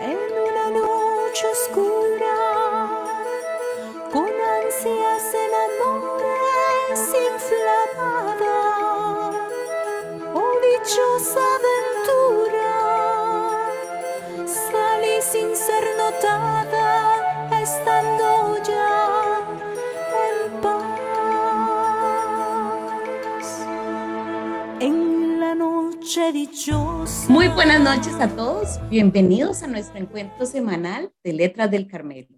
en Muy buenas noches a todos. Bienvenidos a nuestro encuentro semanal de Letras del Carmelo.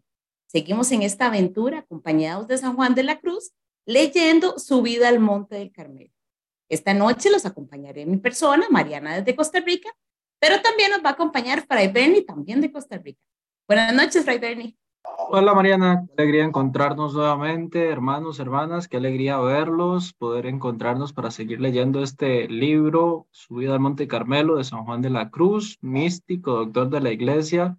Seguimos en esta aventura acompañados de San Juan de la Cruz, leyendo su vida al Monte del Carmelo. Esta noche los acompañaré en mi persona, Mariana desde Costa Rica, pero también nos va a acompañar Fray Bernie, también de Costa Rica. Buenas noches, Fray Bernie. Hola Mariana, qué alegría encontrarnos nuevamente, hermanos, hermanas, qué alegría verlos, poder encontrarnos para seguir leyendo este libro, Subida al Monte Carmelo de San Juan de la Cruz, místico, doctor de la iglesia,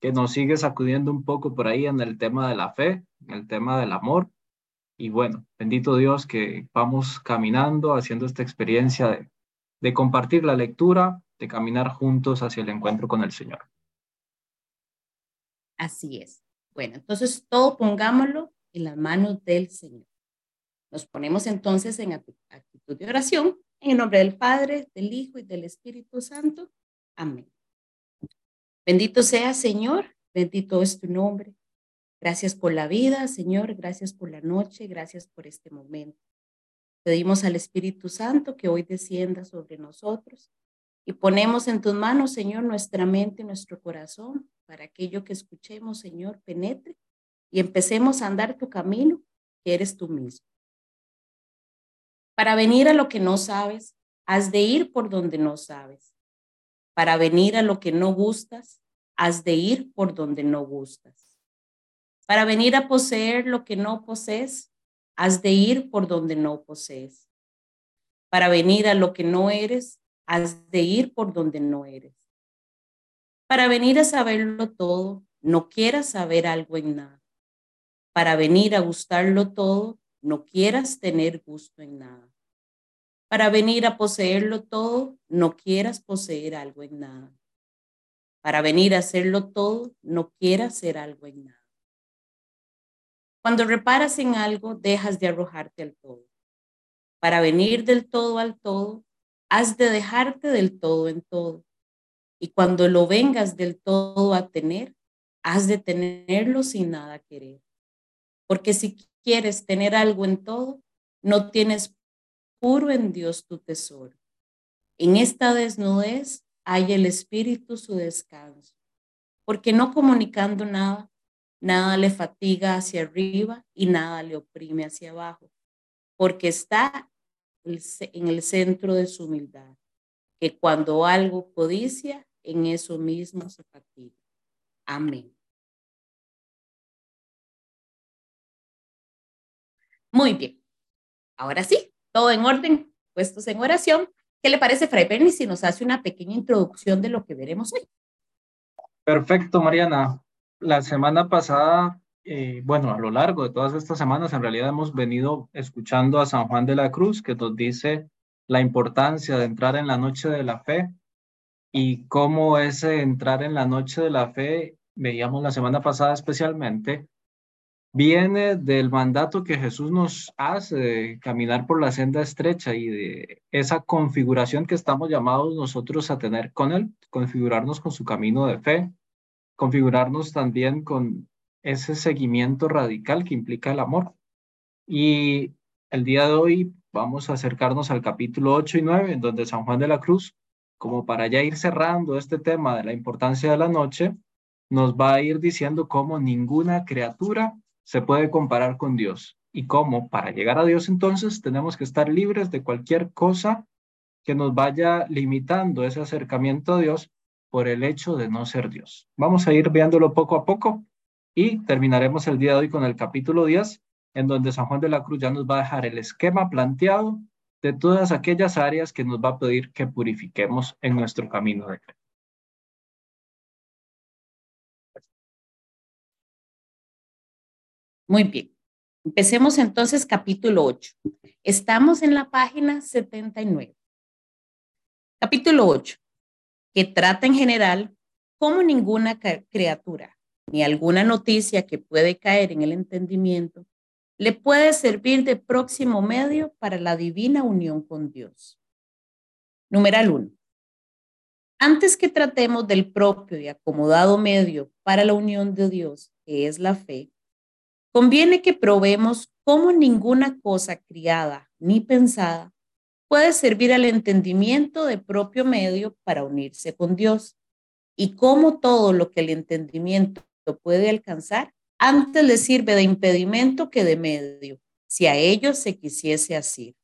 que nos sigue sacudiendo un poco por ahí en el tema de la fe, en el tema del amor. Y bueno, bendito Dios que vamos caminando, haciendo esta experiencia de, de compartir la lectura, de caminar juntos hacia el encuentro con el Señor. Así es. Bueno, entonces todo pongámoslo en las manos del Señor. Nos ponemos entonces en actitud de oración en el nombre del Padre, del Hijo y del Espíritu Santo. Amén. Bendito sea, Señor, bendito es tu nombre. Gracias por la vida, Señor, gracias por la noche, gracias por este momento. Pedimos al Espíritu Santo que hoy descienda sobre nosotros y ponemos en tus manos, Señor, nuestra mente, nuestro corazón, para aquello que escuchemos, Señor, penetre y empecemos a andar tu camino, que eres tú mismo. Para venir a lo que no sabes, has de ir por donde no sabes. Para venir a lo que no gustas, has de ir por donde no gustas. Para venir a poseer lo que no posees, has de ir por donde no posees. Para venir a lo que no eres, has de ir por donde no eres. Para venir a saberlo todo, no quieras saber algo en nada. Para venir a gustarlo todo, no quieras tener gusto en nada. Para venir a poseerlo todo, no quieras poseer algo en nada. Para venir a hacerlo todo, no quieras hacer algo en nada. Cuando reparas en algo, dejas de arrojarte al todo. Para venir del todo al todo, has de dejarte del todo en todo. Y cuando lo vengas del todo a tener, has de tenerlo sin nada querer. Porque si quieres tener algo en todo, no tienes puro en Dios tu tesoro. En esta desnudez hay el Espíritu su descanso. Porque no comunicando nada, nada le fatiga hacia arriba y nada le oprime hacia abajo. Porque está en el centro de su humildad, que cuando algo codicia, en eso mismo se fatiga. Amén. Muy bien. Ahora sí, todo en orden, puestos en oración. ¿Qué le parece, Fray Bernie, si nos hace una pequeña introducción de lo que veremos hoy? Perfecto, Mariana. La semana pasada eh, bueno, a lo largo de todas estas semanas, en realidad hemos venido escuchando a San Juan de la Cruz, que nos dice la importancia de entrar en la noche de la fe y cómo ese entrar en la noche de la fe, veíamos la semana pasada especialmente, viene del mandato que Jesús nos hace de caminar por la senda estrecha y de esa configuración que estamos llamados nosotros a tener con Él, configurarnos con su camino de fe, configurarnos también con ese seguimiento radical que implica el amor. Y el día de hoy vamos a acercarnos al capítulo 8 y 9, en donde San Juan de la Cruz, como para ya ir cerrando este tema de la importancia de la noche, nos va a ir diciendo cómo ninguna criatura se puede comparar con Dios y cómo para llegar a Dios entonces tenemos que estar libres de cualquier cosa que nos vaya limitando ese acercamiento a Dios por el hecho de no ser Dios. Vamos a ir viéndolo poco a poco y terminaremos el día de hoy con el capítulo 10, en donde San Juan de la Cruz ya nos va a dejar el esquema planteado de todas aquellas áreas que nos va a pedir que purifiquemos en nuestro camino de fe. Muy bien. Empecemos entonces capítulo 8. Estamos en la página 79. Capítulo 8, que trata en general cómo ninguna criatura ni alguna noticia que puede caer en el entendimiento le puede servir de próximo medio para la divina unión con Dios. Numeral 1. Antes que tratemos del propio y acomodado medio para la unión de Dios, que es la fe, conviene que probemos cómo ninguna cosa criada ni pensada puede servir al entendimiento de propio medio para unirse con Dios y cómo todo lo que el entendimiento puede alcanzar antes le sirve de impedimento que de medio, si a ellos se quisiese así.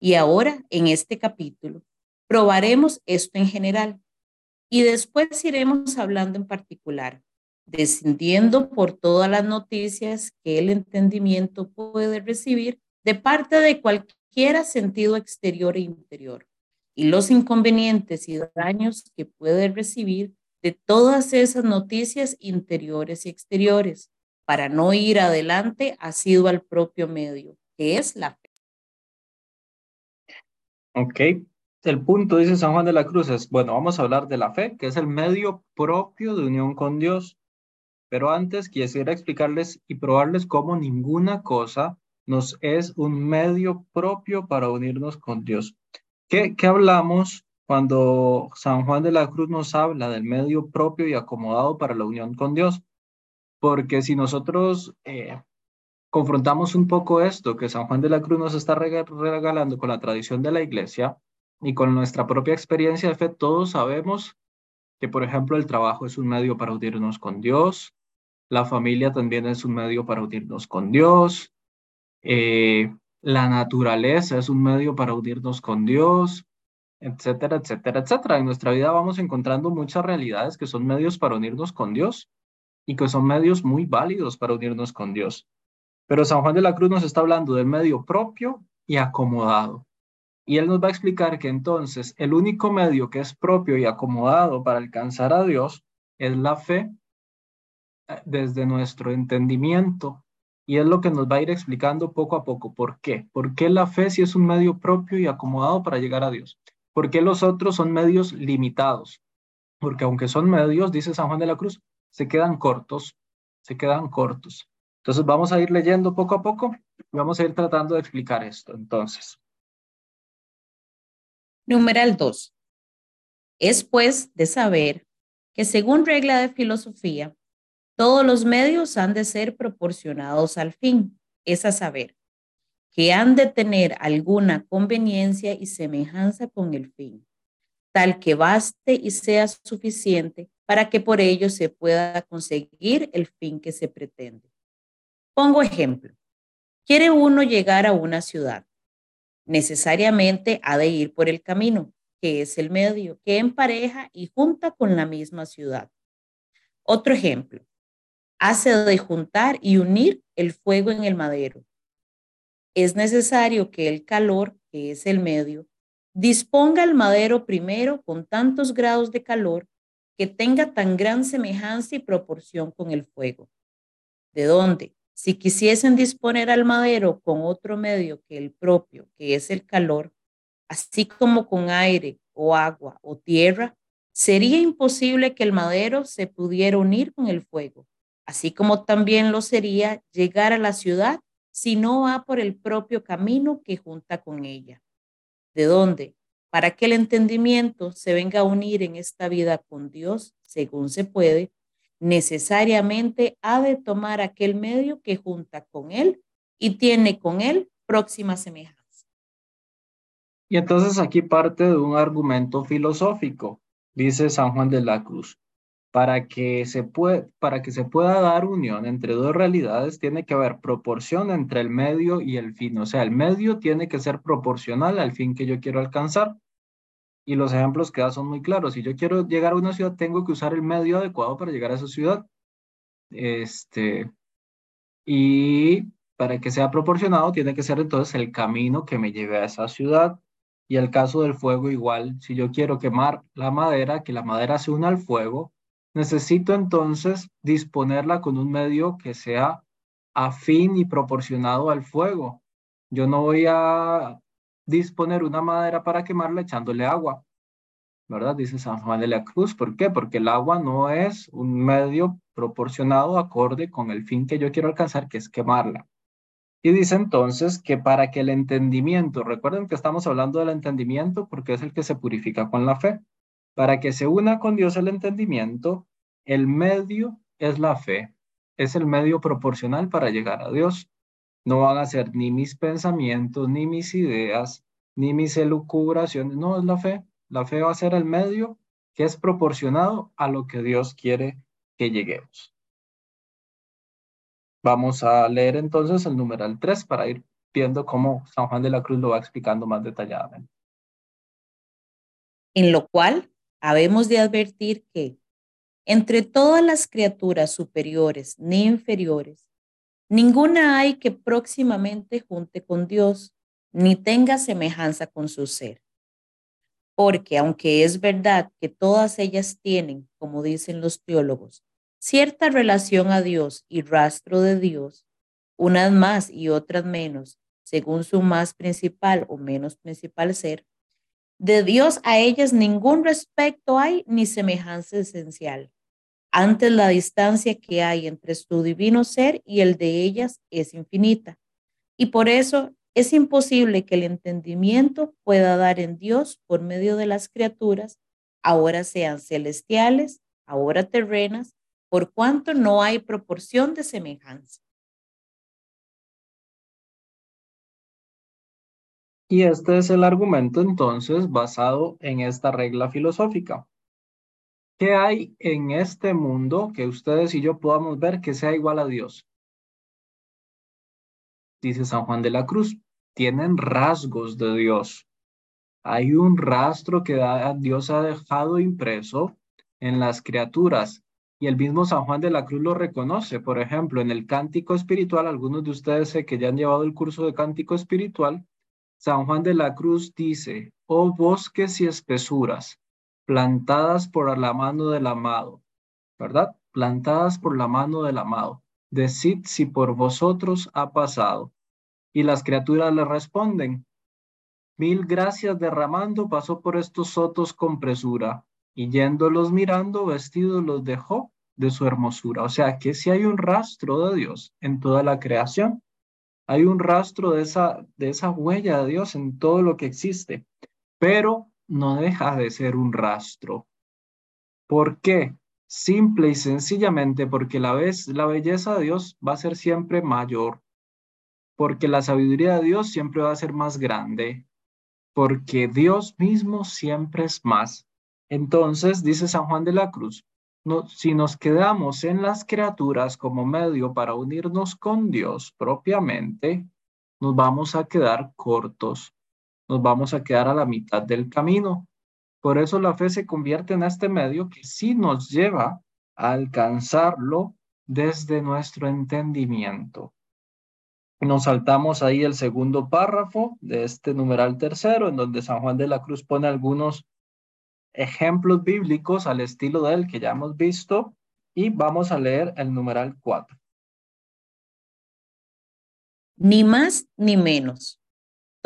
Y ahora, en este capítulo, probaremos esto en general y después iremos hablando en particular, descendiendo por todas las noticias que el entendimiento puede recibir de parte de cualquier sentido exterior e interior y los inconvenientes y daños que puede recibir de todas esas noticias interiores y exteriores para no ir adelante ha sido al propio medio, que es la fe. Ok, el punto, dice San Juan de la Cruz, es, bueno, vamos a hablar de la fe, que es el medio propio de unión con Dios. Pero antes quisiera explicarles y probarles cómo ninguna cosa nos es un medio propio para unirnos con Dios. ¿Qué, qué hablamos cuando San Juan de la Cruz nos habla del medio propio y acomodado para la unión con Dios. Porque si nosotros eh, confrontamos un poco esto que San Juan de la Cruz nos está regalando con la tradición de la iglesia y con nuestra propia experiencia de fe, todos sabemos que, por ejemplo, el trabajo es un medio para unirnos con Dios, la familia también es un medio para unirnos con Dios, eh, la naturaleza es un medio para unirnos con Dios, etcétera, etcétera, etcétera. En nuestra vida vamos encontrando muchas realidades que son medios para unirnos con Dios y que son medios muy válidos para unirnos con Dios. Pero San Juan de la Cruz nos está hablando del medio propio y acomodado. Y él nos va a explicar que entonces el único medio que es propio y acomodado para alcanzar a Dios es la fe eh, desde nuestro entendimiento. Y es lo que nos va a ir explicando poco a poco. ¿Por qué? ¿Por qué la fe si es un medio propio y acomodado para llegar a Dios? ¿Por qué los otros son medios limitados? Porque aunque son medios, dice San Juan de la Cruz, se quedan cortos, se quedan cortos. Entonces vamos a ir leyendo poco a poco y vamos a ir tratando de explicar esto. Entonces. Numeral 2. Es pues de saber que según regla de filosofía, todos los medios han de ser proporcionados al fin, es a saber, que han de tener alguna conveniencia y semejanza con el fin, tal que baste y sea suficiente para que por ello se pueda conseguir el fin que se pretende. Pongo ejemplo. Quiere uno llegar a una ciudad. Necesariamente ha de ir por el camino, que es el medio, que empareja y junta con la misma ciudad. Otro ejemplo. Hace de juntar y unir el fuego en el madero, es necesario que el calor, que es el medio, disponga el madero primero con tantos grados de calor que tenga tan gran semejanza y proporción con el fuego. ¿De dónde? Si quisiesen disponer al madero con otro medio que el propio, que es el calor, así como con aire o agua o tierra, sería imposible que el madero se pudiera unir con el fuego, así como también lo sería llegar a la ciudad si no va por el propio camino que junta con ella. ¿De dónde? Para que el entendimiento se venga a unir en esta vida con Dios, según se puede, necesariamente ha de tomar aquel medio que junta con Él y tiene con Él próxima semejanza. Y entonces aquí parte de un argumento filosófico, dice San Juan de la Cruz para que, se para que se pueda dar unión entre dos realidades, tiene que haber proporción entre el medio y el fin. O sea, el medio tiene que ser proporcional al fin que yo quiero alcanzar. Y los ejemplos que da son muy claros. Si yo quiero llegar a una ciudad, tengo que usar el medio adecuado para llegar a esa ciudad. Este, y para que sea proporcionado, tiene que ser entonces el camino que me lleve a esa ciudad. Y el caso del fuego igual, si yo quiero quemar la madera, que la madera se una al fuego, Necesito entonces disponerla con un medio que sea afín y proporcionado al fuego. Yo no voy a disponer una madera para quemarla echándole agua. ¿verdad? Dice San Juan de la Cruz. ¿Por qué? Porque el agua no es un medio proporcionado acorde con el fin que yo quiero alcanzar, que es quemarla. Y dice entonces que para que el entendimiento, recuerden que estamos hablando del entendimiento porque es el que se purifica con la fe, para que se una con Dios el entendimiento, el medio es la fe, es el medio proporcional para llegar a Dios. No van a ser ni mis pensamientos, ni mis ideas, ni mis elucubraciones, no es la fe. La fe va a ser el medio que es proporcionado a lo que Dios quiere que lleguemos. Vamos a leer entonces el numeral 3 para ir viendo cómo San Juan de la Cruz lo va explicando más detalladamente. En lo cual, habemos de advertir que entre todas las criaturas superiores ni inferiores, ninguna hay que próximamente junte con Dios, ni tenga semejanza con su ser. Porque aunque es verdad que todas ellas tienen, como dicen los teólogos, cierta relación a Dios y rastro de Dios, unas más y otras menos, según su más principal o menos principal ser, de Dios a ellas ningún respecto hay ni semejanza esencial. Antes la distancia que hay entre su divino ser y el de ellas es infinita. Y por eso es imposible que el entendimiento pueda dar en Dios por medio de las criaturas, ahora sean celestiales, ahora terrenas, por cuanto no hay proporción de semejanza. Y este es el argumento entonces basado en esta regla filosófica. ¿Qué hay en este mundo que ustedes y yo podamos ver que sea igual a Dios? Dice San Juan de la Cruz, tienen rasgos de Dios. Hay un rastro que Dios ha dejado impreso en las criaturas y el mismo San Juan de la Cruz lo reconoce. Por ejemplo, en el cántico espiritual, algunos de ustedes sé que ya han llevado el curso de cántico espiritual, San Juan de la Cruz dice, oh bosques y espesuras, plantadas por la mano del amado, ¿verdad? Plantadas por la mano del amado. Decid si por vosotros ha pasado. Y las criaturas le responden, mil gracias derramando pasó por estos sotos con presura y yéndolos mirando vestidos los dejó de su hermosura. O sea que si hay un rastro de Dios en toda la creación, hay un rastro de esa, de esa huella de Dios en todo lo que existe, pero no deja de ser un rastro. ¿Por qué? Simple y sencillamente porque la, vez, la belleza de Dios va a ser siempre mayor, porque la sabiduría de Dios siempre va a ser más grande, porque Dios mismo siempre es más entonces, dice San Juan de la Cruz, si nos quedamos en las criaturas como medio para unirnos con Dios propiamente, nos vamos a quedar cortos, nos vamos a quedar a la mitad del camino. Por eso la fe se convierte en este medio que sí nos lleva a alcanzarlo desde nuestro entendimiento. Nos saltamos ahí el segundo párrafo de este numeral tercero, en donde San Juan de la Cruz pone algunos ejemplos bíblicos al estilo de él que ya hemos visto y vamos a leer el numeral 4. Ni más ni menos.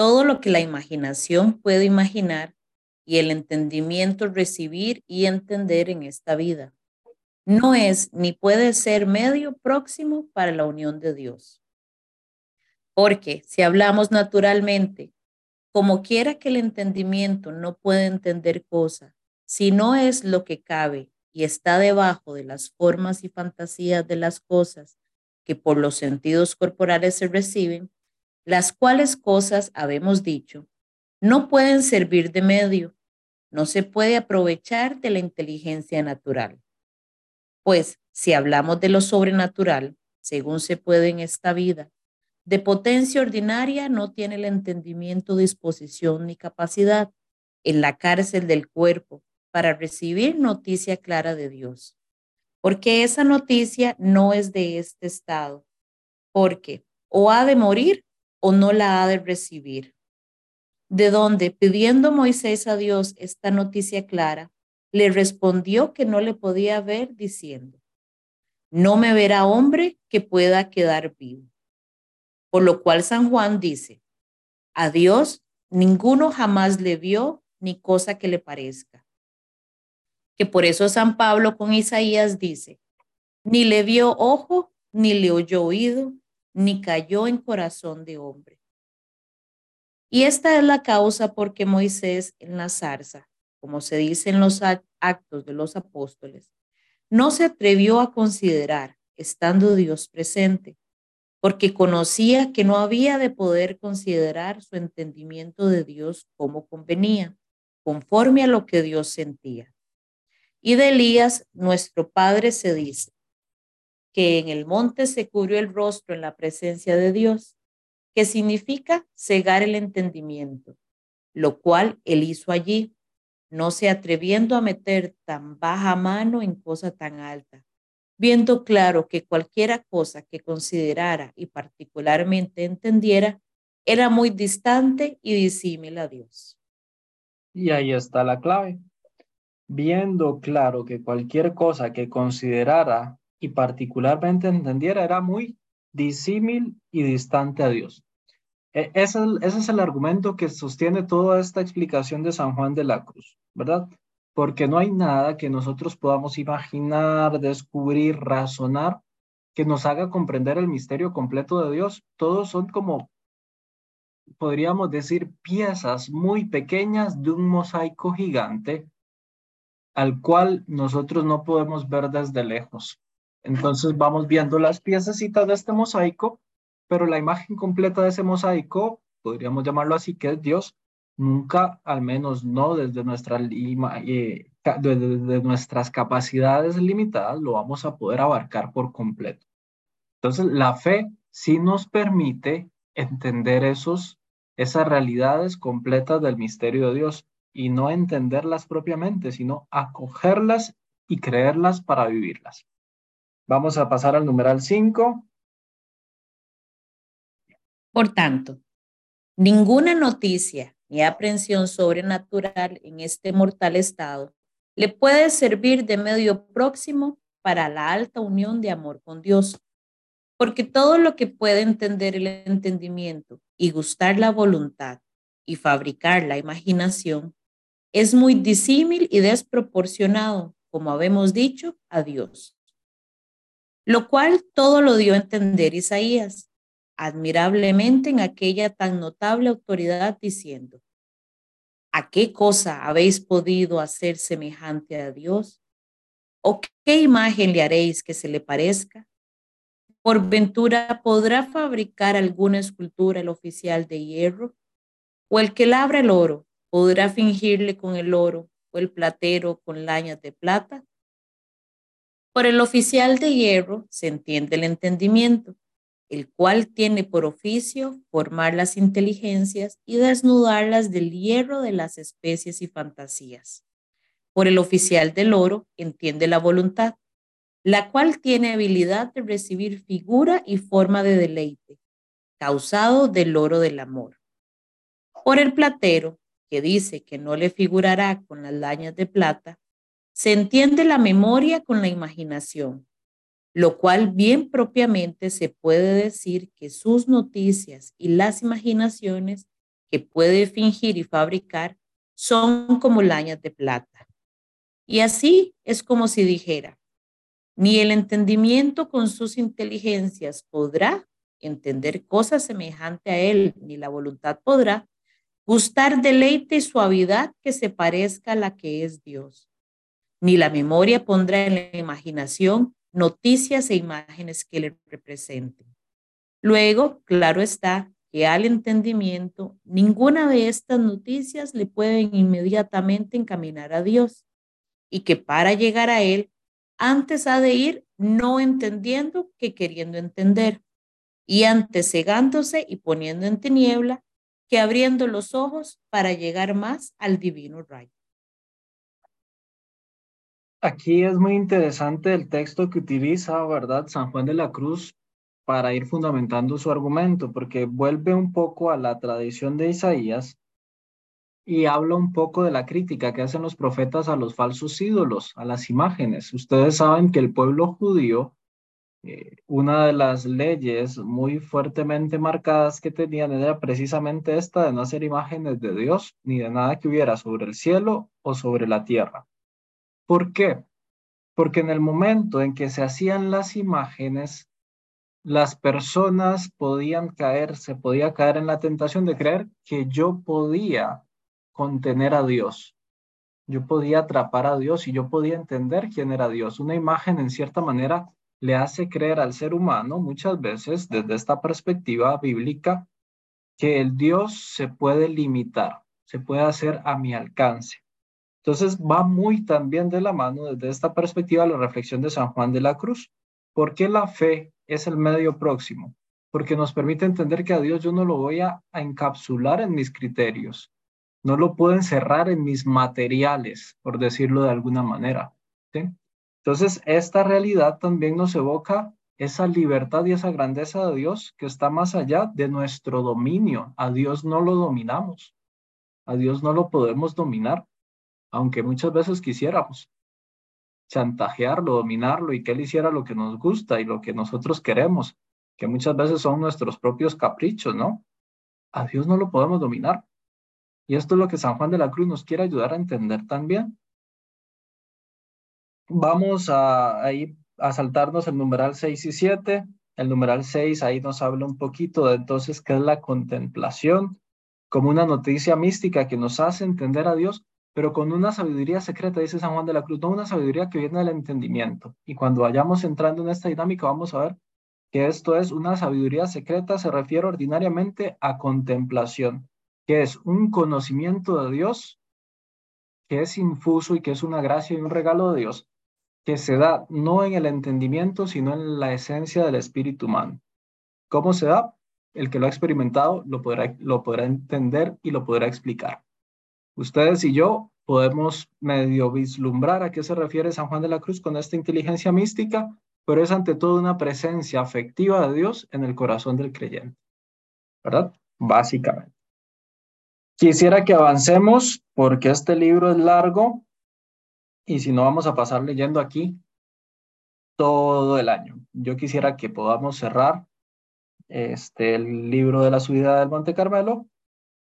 Todo lo que la imaginación puede imaginar y el entendimiento recibir y entender en esta vida. No es ni puede ser medio próximo para la unión de Dios. Porque si hablamos naturalmente, como quiera que el entendimiento no puede entender cosa, si no es lo que cabe y está debajo de las formas y fantasías de las cosas que por los sentidos corporales se reciben, las cuales cosas, habemos dicho, no pueden servir de medio, no se puede aprovechar de la inteligencia natural. Pues si hablamos de lo sobrenatural, según se puede en esta vida, de potencia ordinaria no tiene el entendimiento, disposición ni capacidad en la cárcel del cuerpo para recibir noticia clara de Dios. Porque esa noticia no es de este estado, porque o ha de morir o no la ha de recibir. De donde, pidiendo Moisés a Dios esta noticia clara, le respondió que no le podía ver diciendo, no me verá hombre que pueda quedar vivo. Por lo cual San Juan dice, a Dios ninguno jamás le vio ni cosa que le parezca Que por eso San Pablo con Isaías dice, ni le vio ojo, ni le oyó oído, ni cayó en corazón de hombre. Y esta es la causa por que Moisés en la zarza, como se dice en los actos de los apóstoles, no se atrevió a considerar, estando Dios presente, porque conocía que no había de poder considerar su entendimiento de Dios como convenía, conforme a lo que Dios sentía. Y de Elías, nuestro Padre, se dice, que en el monte se cubrió el rostro en la presencia de Dios, que significa cegar el entendimiento, lo cual él hizo allí, no se atreviendo a meter tan baja mano en cosa tan alta, viendo claro que cualquiera cosa que considerara y particularmente entendiera era muy distante y disímil a Dios. Y ahí está la clave. Viendo claro que cualquier cosa que considerara y particularmente entendiera era muy disímil y distante a Dios. E, ese, ese es el argumento que sostiene toda esta explicación de San Juan de la Cruz, ¿verdad? porque no hay nada que nosotros podamos imaginar, descubrir, razonar, que nos haga comprender el misterio completo de Dios. Todos son como, podríamos decir, piezas muy pequeñas de un mosaico gigante al cual nosotros no podemos ver desde lejos. Entonces vamos viendo las piececitas de este mosaico, pero la imagen completa de ese mosaico, podríamos llamarlo así, que es Dios, nunca, al menos no desde, nuestra, eh, desde nuestras capacidades limitadas, lo vamos a poder abarcar por completo. Entonces, la fe sí nos permite entender esos, esas realidades completas del misterio de Dios y no entenderlas propiamente, sino acogerlas y creerlas para vivirlas. Vamos a pasar al numeral 5. Por tanto, ninguna noticia ni aprensión sobrenatural en este mortal estado, le puede servir de medio próximo para la alta unión de amor con Dios, porque todo lo que puede entender el entendimiento y gustar la voluntad y fabricar la imaginación es muy disímil y desproporcionado, como habemos dicho, a Dios. Lo cual todo lo dio a entender Isaías, admirablemente en aquella tan notable autoridad diciendo, ¿a qué cosa habéis podido hacer semejante a Dios? ¿O qué imagen le haréis que se le parezca? ¿Por ventura podrá fabricar alguna escultura el oficial de hierro? ¿O el que labra el oro podrá fingirle con el oro o el platero con lañas de plata? Por el oficial de hierro se entiende el entendimiento, el cual tiene por oficio formar las inteligencias y desnudarlas del hierro de las especies y fantasías. Por el oficial del oro entiende la voluntad, la cual tiene habilidad de recibir figura y forma de deleite, causado del oro del amor. Por el platero, que dice que no le figurará con las lañas de plata, se entiende la memoria con la imaginación, lo cual bien propiamente se puede decir que sus noticias y las imaginaciones que puede fingir y fabricar son como lañas de plata. Y así es como si dijera, ni el entendimiento con sus inteligencias podrá entender cosas semejante a él, ni la voluntad podrá gustar deleite y suavidad que se parezca a la que es Dios. Ni la memoria pondrá en la imaginación noticias e imágenes que le representen. Luego, claro está que al entendimiento ninguna de estas noticias le pueden inmediatamente encaminar a Dios y que para llegar a Él, antes ha de ir no entendiendo que queriendo entender y antes cegándose y poniendo en tiniebla que abriendo los ojos para llegar más al divino rayo. Aquí es muy interesante el texto que utiliza, ¿verdad? San Juan de la Cruz para ir fundamentando su argumento, porque vuelve un poco a la tradición de Isaías y habla un poco de la crítica que hacen los profetas a los falsos ídolos, a las imágenes. Ustedes saben que el pueblo judío, eh, una de las leyes muy fuertemente marcadas que tenían era precisamente esta de no hacer imágenes de Dios ni de nada que hubiera sobre el cielo o sobre la tierra ¿Por qué? Porque en el momento en que se hacían las imágenes, las personas podían caer, se podía caer en la tentación de creer que yo podía contener a Dios. Yo podía atrapar a Dios y yo podía entender quién era Dios. Una imagen, en cierta manera, le hace creer al ser humano, muchas veces, desde esta perspectiva bíblica, que el Dios se puede limitar, se puede hacer a mi alcance. Entonces va muy también de la mano desde esta perspectiva la reflexión de San Juan de la Cruz. ¿Por qué la fe es el medio próximo? Porque nos permite entender que a Dios yo no lo voy a, encapsular en mis criterios, no lo puedo encerrar en mis materiales, por decirlo de alguna manera. Entonces, esta realidad también nos evoca esa libertad y esa grandeza de Dios que está más allá de nuestro dominio. A Dios no lo dominamos, a Dios no lo podemos dominar, aunque muchas veces quisiéramos chantajearlo, dominarlo y que Él hiciera lo que nos gusta y lo que nosotros queremos, que muchas veces son nuestros propios caprichos, ¿no? A Dios no lo podemos dominar. Y esto es lo que San Juan de la Cruz nos quiere ayudar a entender también. Vamos a, ahí a saltarnos el numeral 6 y 7. El numeral 6 ahí nos habla un poquito de entonces qué es la contemplación, como una noticia mística que nos hace entender a Dios, pero con una sabiduría secreta, dice San Juan de la Cruz, no una sabiduría que viene del entendimiento. Y cuando vayamos entrando en esta dinámica, vamos a ver que esto es una sabiduría secreta, se refiere ordinariamente a contemplación, que es un conocimiento de Dios que es infuso y que es una gracia y un regalo de Dios, que se da no en el entendimiento, sino en la esencia del espíritu humano. ¿Cómo se da? El que lo ha experimentado lo podrá, lo podrá entender y lo podrá explicar. Ustedes y yo podemos medio vislumbrar a qué se refiere San Juan de la Cruz con esta inteligencia mística, pero es ante todo una presencia afectiva de Dios en el corazón del creyente. ¿Verdad? Básicamente. Quisiera que avancemos porque este libro es largo y si no vamos a pasar leyendo aquí todo el año. Yo quisiera que podamos cerrar este, el libro de la subida del Monte Carmelo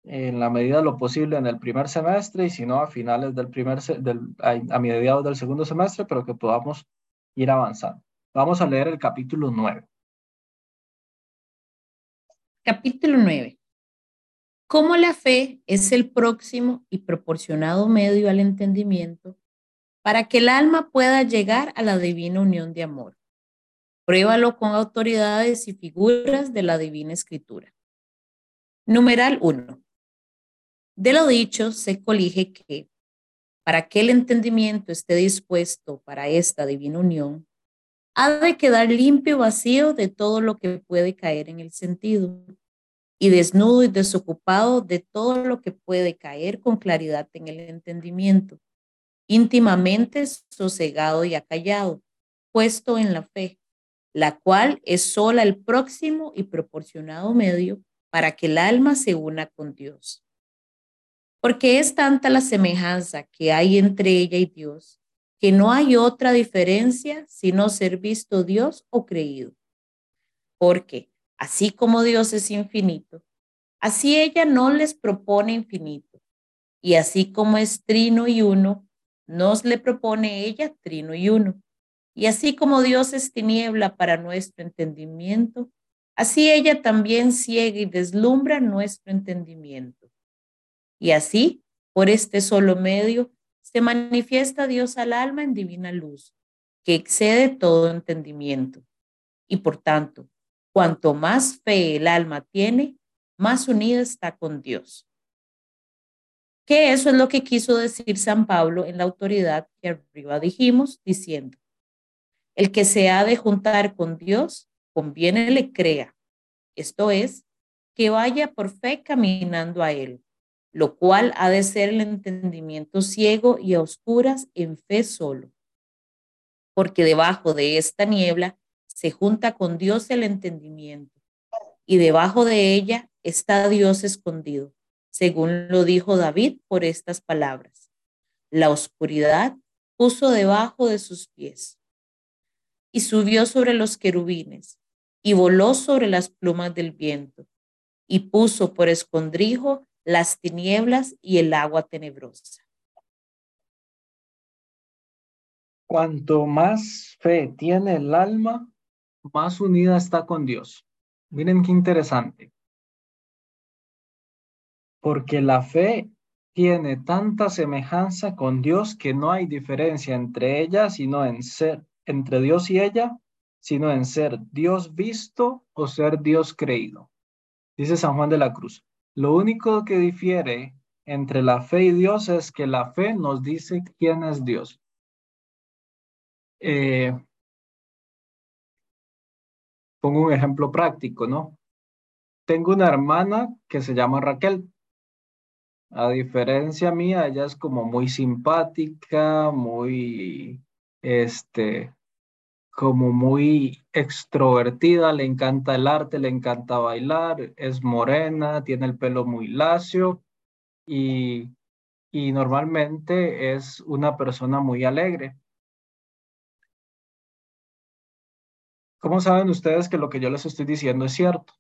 en la medida de lo posible en el primer semestre y si no a finales del primer, del, a, mediados del segundo semestre, pero que podamos ir avanzando. Vamos a leer el capítulo 9. Capítulo 9. Cómo la fe es el próximo y proporcionado medio al entendimiento para que el alma pueda llegar a la divina unión de amor. Pruébalo con autoridades y figuras de la divina escritura. Numeral 1. De lo dicho, se colige que para que el entendimiento esté dispuesto para esta divina unión, ha de quedar limpio y vacío de todo lo que puede caer en el sentido, y desnudo y desocupado de todo lo que puede caer con claridad en el entendimiento íntimamente sosegado y acallado, puesto en la fe, la cual es sola el próximo y proporcionado medio para que el alma se una con Dios. Porque es tanta la semejanza que hay entre ella y Dios, que no hay otra diferencia sino ser visto Dios o creído. Porque, así como Dios es infinito, así ella no les propone infinito, y así como es trino y uno, nos le propone ella trino y uno. Y así como Dios es tiniebla para nuestro entendimiento, así ella también ciega y deslumbra nuestro entendimiento. Y así, por este solo medio, se manifiesta Dios al alma en divina luz, que excede todo entendimiento. Y por tanto, cuanto más fe el alma tiene, más unida está con Dios que eso es lo que quiso decir San Pablo en la autoridad que arriba dijimos, diciendo, el que se ha de juntar con Dios, conviene le crea, esto es, que vaya por fe caminando a Él, lo cual ha de ser el entendimiento ciego y a oscuras en fe solo, porque debajo de esta niebla se junta con Dios el entendimiento, y debajo de ella está Dios escondido según lo dijo David por estas palabras. La oscuridad puso debajo de sus pies y subió sobre los querubines y voló sobre las plumas del viento y puso por escondrijo las tinieblas y el agua tenebrosa. Cuanto más fe tiene el alma, más unida está con Dios. Miren qué interesante. Porque la fe tiene tanta semejanza con Dios que no hay diferencia entre ella, sino en ser, entre Dios y ella, sino en ser Dios visto o ser Dios creído. Dice San Juan de la Cruz. Lo único que difiere entre la fe y Dios es que la fe nos dice quién es Dios. Eh, pongo un ejemplo práctico, ¿no? Tengo una hermana que se llama Raquel. A diferencia mía, ella es como muy simpática, muy, este, como muy extrovertida, le encanta el arte, le encanta bailar, es morena, tiene el pelo muy lacio y, y normalmente es una persona muy alegre. ¿Cómo saben ustedes que lo que yo les estoy diciendo es cierto?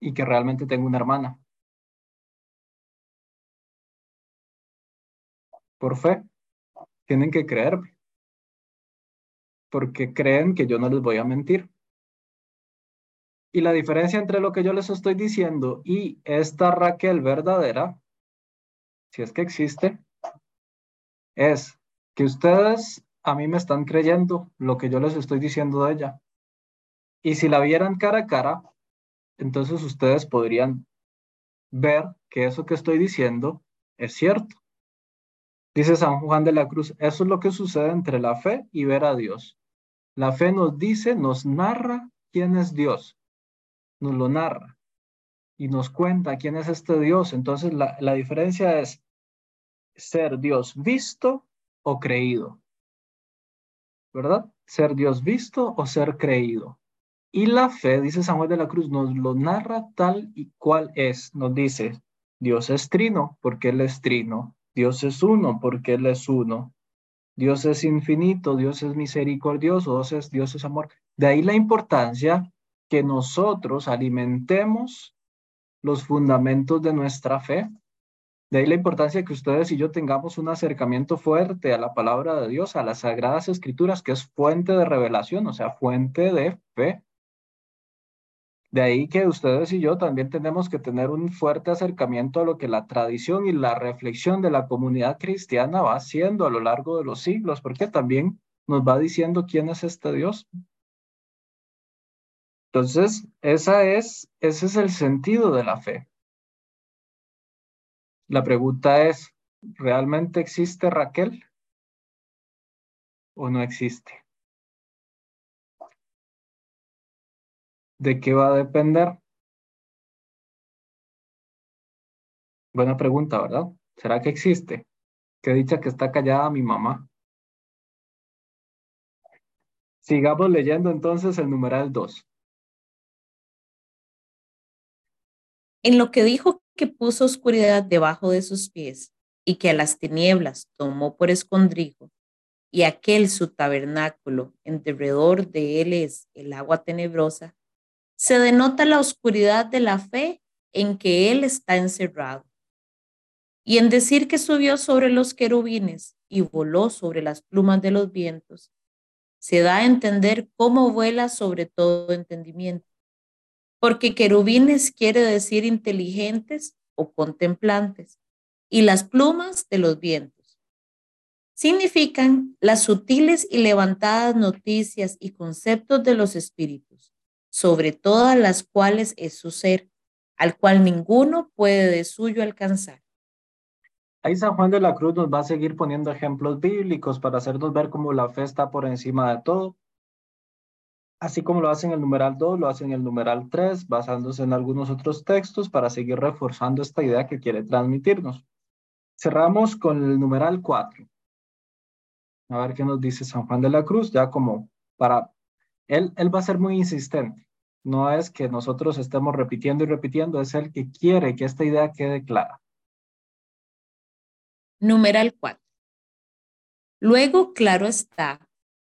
Y que realmente tengo una hermana. Por fe. Tienen que creerme. Porque creen que yo no les voy a mentir. Y la diferencia entre lo que yo les estoy diciendo y esta Raquel verdadera, si es que existe, es que ustedes a mí me están creyendo lo que yo les estoy diciendo de ella. Y si la vieran cara a cara, entonces ustedes podrían ver que eso que estoy diciendo es cierto. Dice San Juan de la Cruz, eso es lo que sucede entre la fe y ver a Dios. La fe nos dice, nos narra quién es Dios nos lo narra y nos cuenta quién es este Dios. Entonces la, la diferencia es ser Dios visto o creído. ¿Verdad? Ser Dios visto o ser creído. Y la fe, dice Samuel de la Cruz, nos lo narra tal y cual es. Nos dice, Dios es trino porque Él es trino. Dios es uno porque Él es uno. Dios es infinito, Dios es misericordioso, Dios es, Dios es amor. De ahí la importancia que nosotros alimentemos los fundamentos de nuestra fe. De ahí la importancia que ustedes y yo tengamos un acercamiento fuerte a la palabra de Dios, a las sagradas escrituras, que es fuente de revelación, o sea, fuente de fe. De ahí que ustedes y yo también tenemos que tener un fuerte acercamiento a lo que la tradición y la reflexión de la comunidad cristiana va haciendo a lo largo de los siglos, porque también nos va diciendo quién es este Dios. Entonces, esa es, ese es el sentido de la fe. La pregunta es, ¿realmente existe Raquel o no existe? ¿De qué va a depender? Buena pregunta, ¿verdad? ¿Será que existe? Que dicha que está callada mi mamá. Sigamos leyendo entonces el numeral 2. en lo que dijo que puso oscuridad debajo de sus pies y que a las tinieblas tomó por escondrijo, y aquel su tabernáculo en derredor de él es el agua tenebrosa, se denota la oscuridad de la fe en que él está encerrado. Y en decir que subió sobre los querubines y voló sobre las plumas de los vientos, se da a entender cómo vuela sobre todo entendimiento porque querubines quiere decir inteligentes o contemplantes, y las plumas de los vientos. Significan las sutiles y levantadas noticias y conceptos de los espíritus, sobre todas las cuales es su ser, al cual ninguno puede de suyo alcanzar. Ahí San Juan de la Cruz nos va a seguir poniendo ejemplos bíblicos para hacernos ver cómo la fe está por encima de todo Así como lo hacen el numeral 2, lo hacen el numeral 3, basándose en algunos otros textos para seguir reforzando esta idea que quiere transmitirnos. Cerramos con el numeral 4. A ver qué nos dice San Juan de la Cruz, ya como para... Él, va a ser muy insistente. No es que nosotros estemos repitiendo y repitiendo, es el que quiere que esta idea quede clara. Numeral 4. Luego, claro está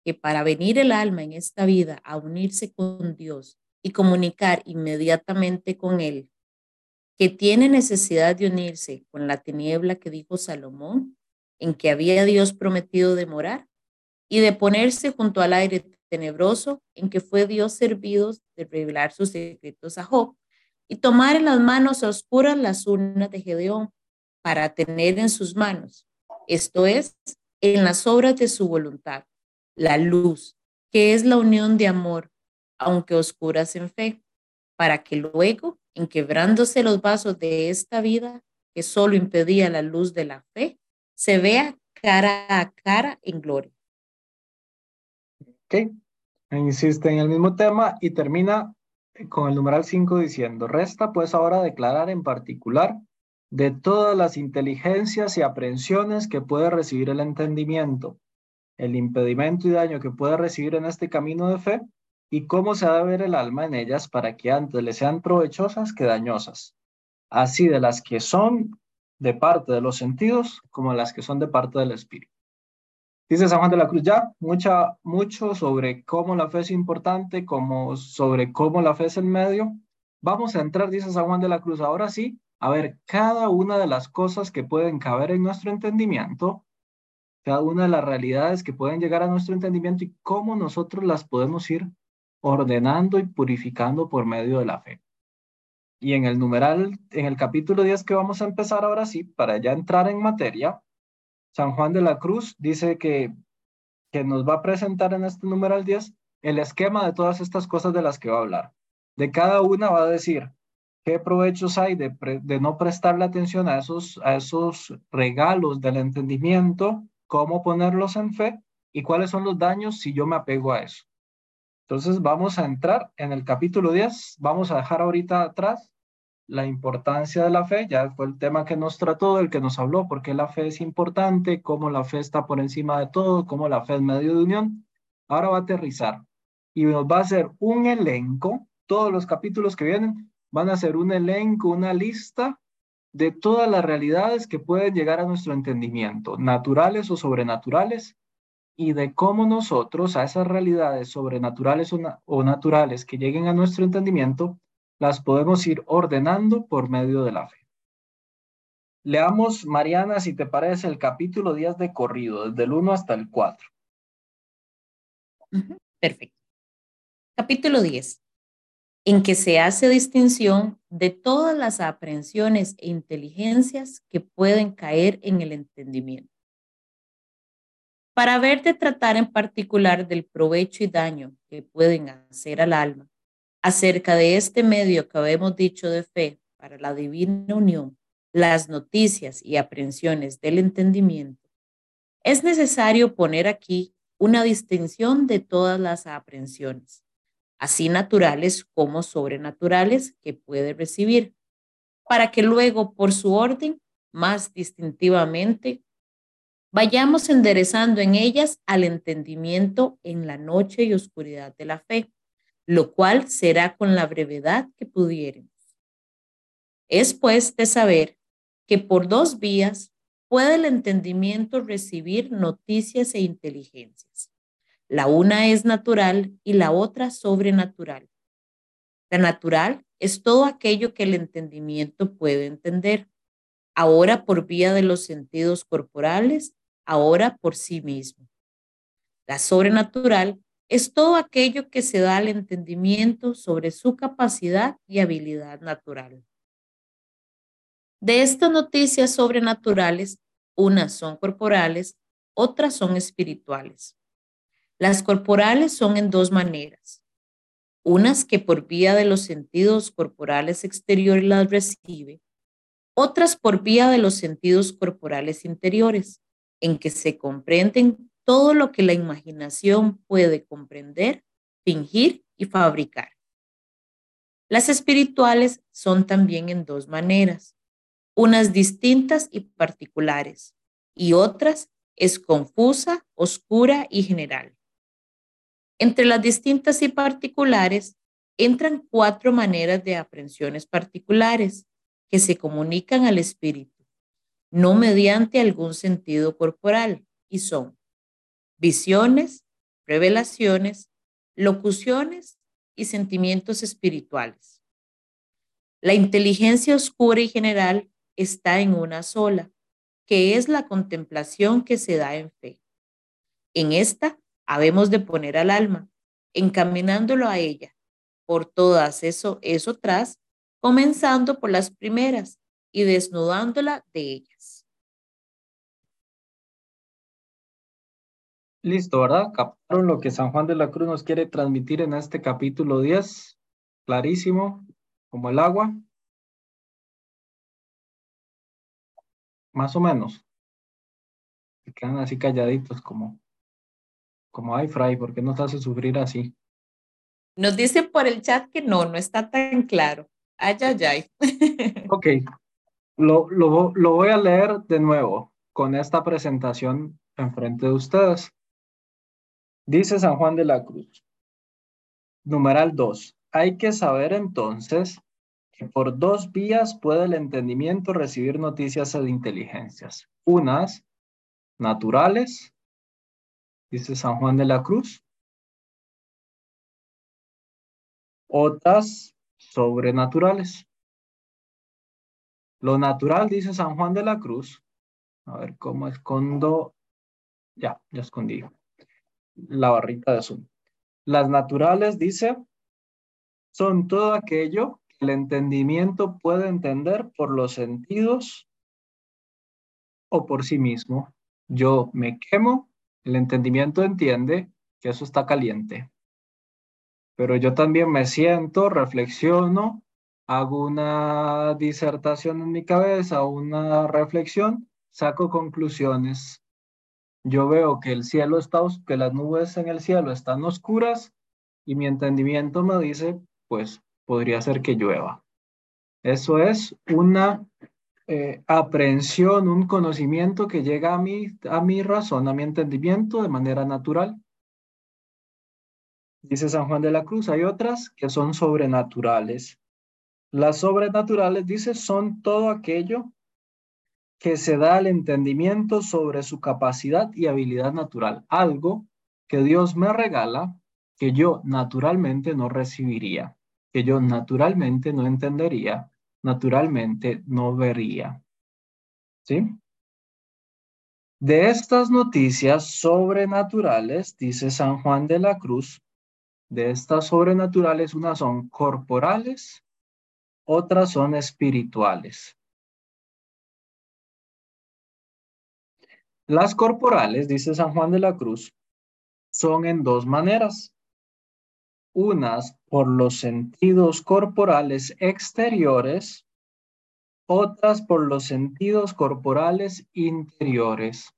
que para venir el alma en esta vida a unirse con Dios y comunicar inmediatamente con Él, que tiene necesidad de unirse con la tiniebla que dijo Salomón, en que había Dios prometido demorar y de ponerse junto al aire tenebroso en que fue Dios servido de revelar sus secretos a Job y tomar en las manos oscuras las urnas de Gedeón para tener en sus manos, esto es, en las obras de su voluntad, la luz, que es la unión de amor, aunque oscuras en fe, para que luego, en quebrándose los vasos de esta vida que solo impedía la luz de la fe, se vea cara a cara en gloria. Ok, insiste en el mismo tema y termina con el numeral 5 diciendo, resta pues ahora declarar en particular de todas las inteligencias y aprehensiones que puede recibir el entendimiento, el impedimento y daño que puede recibir en este camino de fe y cómo se ha de ver el alma en ellas para que antes le sean provechosas que dañosas, así de las que son de parte de los sentidos como las que son de parte del espíritu. Dice San Juan de la Cruz ya mucha, mucho sobre cómo la fe es importante, como sobre cómo la fe es el medio. Vamos a entrar, dice San Juan de la Cruz, ahora sí, a ver cada una de las cosas que pueden caber en nuestro entendimiento, cada una de las realidades que pueden llegar a nuestro entendimiento y cómo nosotros las podemos ir ordenando y purificando por medio de la fe. Y en el numeral, en el capítulo 10 que vamos a empezar ahora sí, para ya entrar en materia, San Juan de la Cruz dice que, que nos va a presentar en este numeral 10 el esquema de todas estas cosas de las que va a hablar. De cada una va a decir qué provechos hay de, no prestarle atención a esos, a esos regalos del entendimiento, cómo ponerlos en fe y cuáles son los daños si yo me apego a eso. Entonces vamos a entrar en el capítulo 10, vamos a dejar ahorita atrás la importancia de la fe, ya fue el tema que nos trató, el que nos habló, por qué la fe es importante, cómo la fe está por encima de todo, cómo la fe es medio de unión. Ahora va a aterrizar y nos va a hacer un elenco, todos los capítulos que vienen van a ser un elenco, una lista de todas las realidades que pueden llegar a nuestro entendimiento, naturales o sobrenaturales, y de cómo nosotros a esas realidades sobrenaturales o, naturales que lleguen a nuestro entendimiento, las podemos ir ordenando por medio de la fe. Leamos, Mariana, si te parece, el capítulo 10 de corrido, desde el 1 hasta el 4. Perfecto. Capítulo 10, en que se hace distinción de todas las aprehensiones e inteligencias que pueden caer en el entendimiento para verte tratar en particular del provecho y daño que pueden hacer al alma, acerca de este medio que habemos dicho de fe para la divina unión, las noticias y aprensiones del entendimiento, es necesario poner aquí una distinción de todas las aprensiones, así naturales como sobrenaturales que puede recibir, para que luego por su orden más distintivamente vayamos enderezando en ellas al entendimiento en la noche y oscuridad de la fe, lo cual será con la brevedad que pudiéremos. Es pues de saber que por dos vías puede el entendimiento recibir noticias e inteligencias. La una es natural y la otra sobrenatural. La natural es todo aquello que el entendimiento puede entender, ahora por vía de los sentidos corporales ahora por sí mismo. La sobrenatural es todo aquello que se da al entendimiento sobre su capacidad y habilidad natural. De estas noticias sobrenaturales, unas son corporales, otras son espirituales. Las corporales son en dos maneras. Unas que por vía de los sentidos corporales exteriores las recibe, otras por vía de los sentidos corporales interiores en que se comprenden todo lo que la imaginación puede comprender, fingir y fabricar. Las espirituales son también en dos maneras, unas distintas y particulares, y otras es confusa, oscura y general. Entre las distintas y particulares entran cuatro maneras de aprensiones particulares que se comunican al espíritu no mediante algún sentido corporal, y son visiones, revelaciones, locuciones y sentimientos espirituales. La inteligencia oscura y general está en una sola, que es la contemplación que se da en fe. En esta habemos de poner al alma, encaminándolo a ella, por todas eso, eso tras, comenzando por las primeras y desnudándola de ellas. Listo, ¿verdad? Captaron lo que San Juan de la Cruz nos quiere transmitir en este capítulo 10. Clarísimo, como el agua. Más o menos. Se quedan así calladitos como, como, ay, Fray, ¿por qué nos hace sufrir así? Nos dicen por el chat que no, no está tan claro. Ay, ay, ay. Ok, lo, lo, lo voy a leer de nuevo con esta presentación enfrente de ustedes. Dice San Juan de la Cruz. Numeral 2. Hay que saber entonces que por dos vías puede el entendimiento recibir noticias de inteligencias. Unas naturales, dice San Juan de la Cruz. Otras sobrenaturales. Lo natural, dice San Juan de la Cruz. A ver cómo escondo. Ya, ya escondí la barrita de Zoom. Las naturales, dice, son todo aquello que el entendimiento puede entender por los sentidos o por sí mismo. Yo me quemo, el entendimiento entiende que eso está caliente. Pero yo también me siento, reflexiono, hago una disertación en mi cabeza, una reflexión, saco conclusiones yo veo que el cielo está, que las nubes en el cielo están oscuras y mi entendimiento me dice, pues podría ser que llueva. Eso es una eh, aprehensión, un conocimiento que llega a mi, a mi razón, a mi entendimiento de manera natural. Dice San Juan de la Cruz, hay otras que son sobrenaturales. Las sobrenaturales, dice, son todo aquello que se da al entendimiento sobre su capacidad y habilidad natural, algo que Dios me regala que yo naturalmente no recibiría, que yo naturalmente no entendería, naturalmente no vería. ¿Sí? De estas noticias sobrenaturales, dice San Juan de la Cruz, de estas sobrenaturales, unas son corporales, otras son espirituales. Las corporales, dice San Juan de la Cruz, son en dos maneras. Unas por los sentidos corporales exteriores, otras por los sentidos corporales interiores.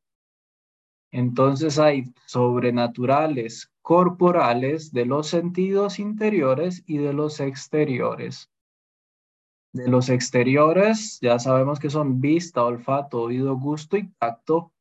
Entonces hay sobrenaturales corporales de los sentidos interiores y de los exteriores. De los exteriores ya sabemos que son vista, olfato, oído, gusto y tacto,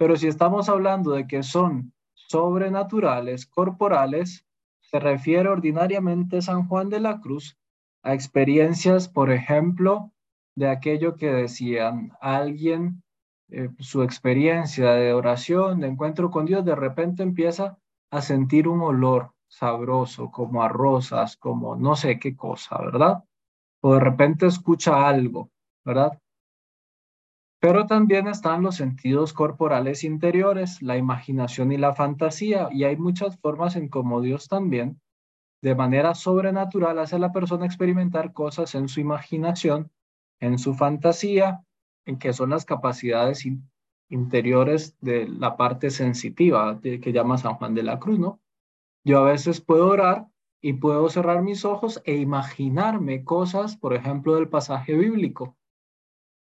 pero si estamos hablando de que son sobrenaturales, corporales, se refiere ordinariamente San Juan de la Cruz a experiencias, por ejemplo, de aquello que decían alguien, eh, su experiencia de oración, de encuentro con Dios, de repente empieza a sentir un olor sabroso, como a rosas, como no sé qué cosa, ¿verdad? O de repente escucha algo, ¿verdad? Pero también están los sentidos corporales interiores, la imaginación y la fantasía, y hay muchas formas en cómo Dios también, de manera sobrenatural, hace a la persona experimentar cosas en su imaginación, en su fantasía, en que son las capacidades interiores de la parte sensitiva que llama San Juan de la Cruz, ¿no? Yo a veces puedo orar y puedo cerrar mis ojos e imaginarme cosas, por ejemplo, del pasaje bíblico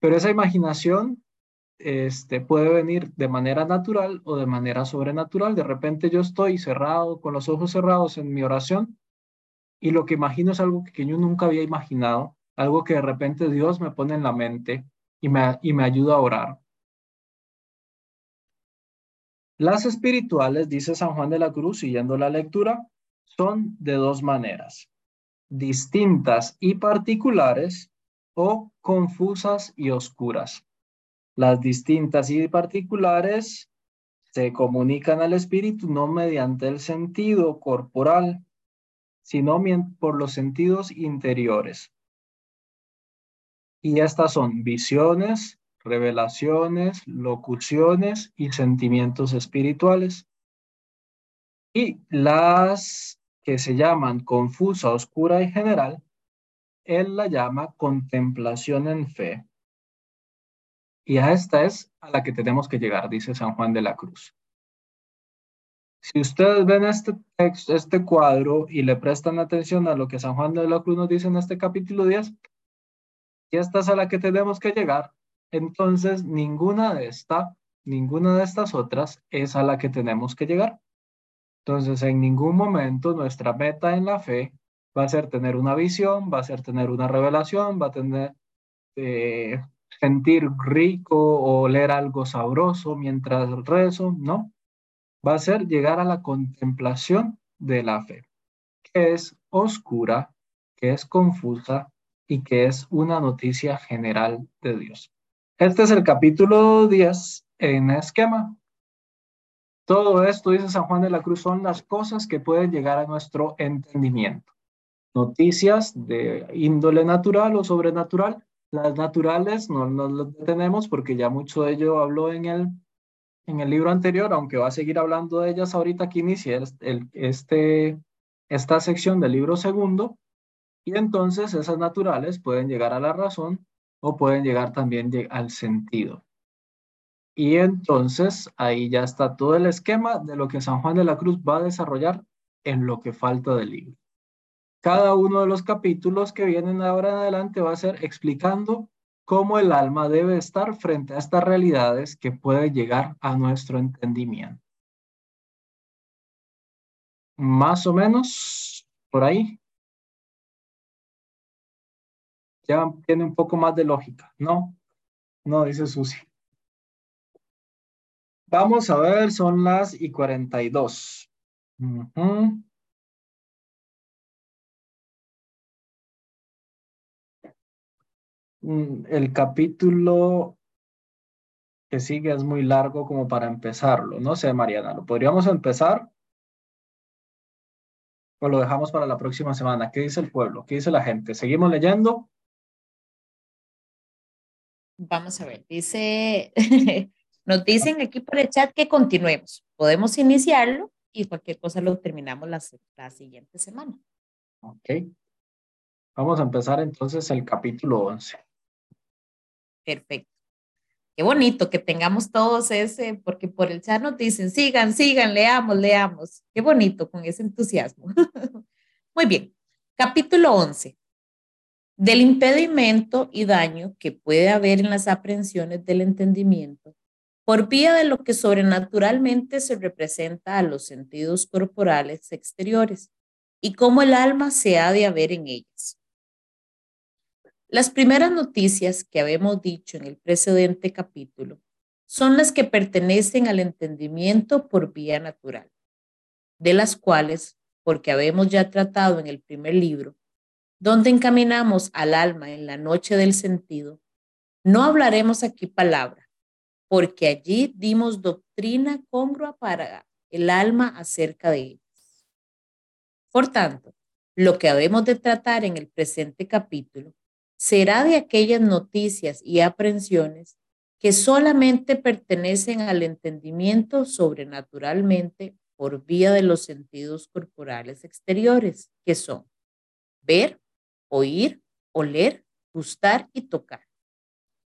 pero esa imaginación este, puede venir de manera natural o de manera sobrenatural. De repente yo estoy cerrado, con los ojos cerrados en mi oración y lo que imagino es algo que yo nunca había imaginado, algo que de repente Dios me pone en la mente y me, y me ayuda a orar. Las espirituales, dice San Juan de la Cruz, siguiendo la lectura, son de dos maneras, distintas y particulares o confusas y oscuras. Las distintas y particulares se comunican al espíritu no mediante el sentido corporal, sino por los sentidos interiores. Y estas son visiones, revelaciones, locuciones y sentimientos espirituales. Y las que se llaman confusa, oscura y general, él la llama contemplación en fe. Y a esta es a la que tenemos que llegar, dice San Juan de la Cruz. Si ustedes ven este texto, este cuadro y le prestan atención a lo que San Juan de la Cruz nos dice en este capítulo 10, y esta es a la que tenemos que llegar, entonces ninguna de esta, ninguna de estas otras es a la que tenemos que llegar. Entonces, en ningún momento nuestra meta en la fe va a ser tener una visión, va a ser tener una revelación, va a tener eh, sentir rico o leer algo sabroso mientras rezo, ¿no? Va a ser llegar a la contemplación de la fe, que es oscura, que es confusa y que es una noticia general de Dios. Este es el capítulo 10 en esquema. Todo esto, dice San Juan de la Cruz, son las cosas que pueden llegar a nuestro entendimiento. Noticias de índole natural o sobrenatural. Las naturales no las tenemos porque ya mucho de ello habló en el, en el libro anterior, aunque va a seguir hablando de ellas ahorita que inicia el, este, esta sección del libro segundo. Y entonces esas naturales pueden llegar a la razón o pueden llegar también al sentido. Y entonces ahí ya está todo el esquema de lo que San Juan de la Cruz va a desarrollar en lo que falta del libro. Cada uno de los capítulos que vienen ahora en adelante va a ser explicando cómo el alma debe estar frente a estas realidades que pueden llegar a nuestro entendimiento. Más o menos por ahí. Ya tiene un poco más de lógica, ¿no? No, dice Susi. Vamos a ver, son las y 42. Mm, el capítulo que sigue es muy largo como para empezarlo. No sé, Mariana, ¿lo podríamos empezar? ¿O lo dejamos para la próxima semana? ¿Qué dice el pueblo? ¿Qué dice la gente? ¿Seguimos leyendo? Vamos a ver, dice Nos dicen aquí por el chat que continuemos. Podemos iniciarlo y cualquier cosa lo terminamos la, la siguiente semana. Ok. Vamos a empezar entonces el capítulo 11. Perfecto. Qué bonito que tengamos todos ese, porque por el chat nos dicen, sigan, sigan, leamos, leamos. Qué bonito con ese entusiasmo. Muy bien. Capítulo 11. Del impedimento y daño que puede haber en las aprehensiones del entendimiento por vía de lo que sobrenaturalmente se representa a los sentidos corporales exteriores y cómo el alma se ha de haber en ellas. Las primeras noticias que habemos dicho en el precedente capítulo son las que pertenecen al entendimiento por vía natural, de las cuales, porque habemos ya tratado en el primer libro, donde encaminamos al alma en la noche del sentido, no hablaremos aquí palabra porque allí dimos doctrina congrua para el alma acerca de ellas. Por tanto, lo que habemos de tratar en el presente capítulo será de aquellas noticias y aprensiones que solamente pertenecen al entendimiento sobrenaturalmente por vía de los sentidos corporales exteriores, que son ver, oír, oler, gustar y tocar,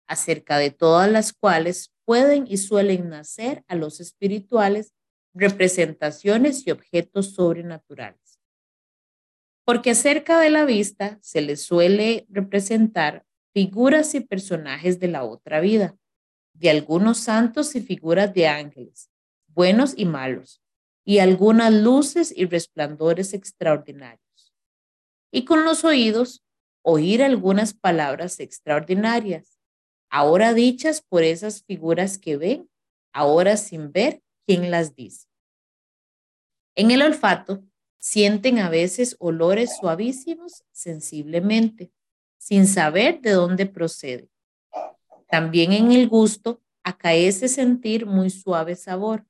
acerca de todas las cuales pueden y suelen nacer a los espirituales representaciones y objetos sobrenaturales. Porque acerca de la vista se les suele representar figuras y personajes de la otra vida, de algunos santos y figuras de ángeles, buenos y malos, y algunas luces y resplandores extraordinarios. Y con los oídos, oír algunas palabras extraordinarias ahora dichas por esas figuras que ven, ahora sin ver quién las dice. En el olfato, sienten a veces olores suavísimos sensiblemente, sin saber de dónde procede. También en el gusto acaece sentir muy suave sabor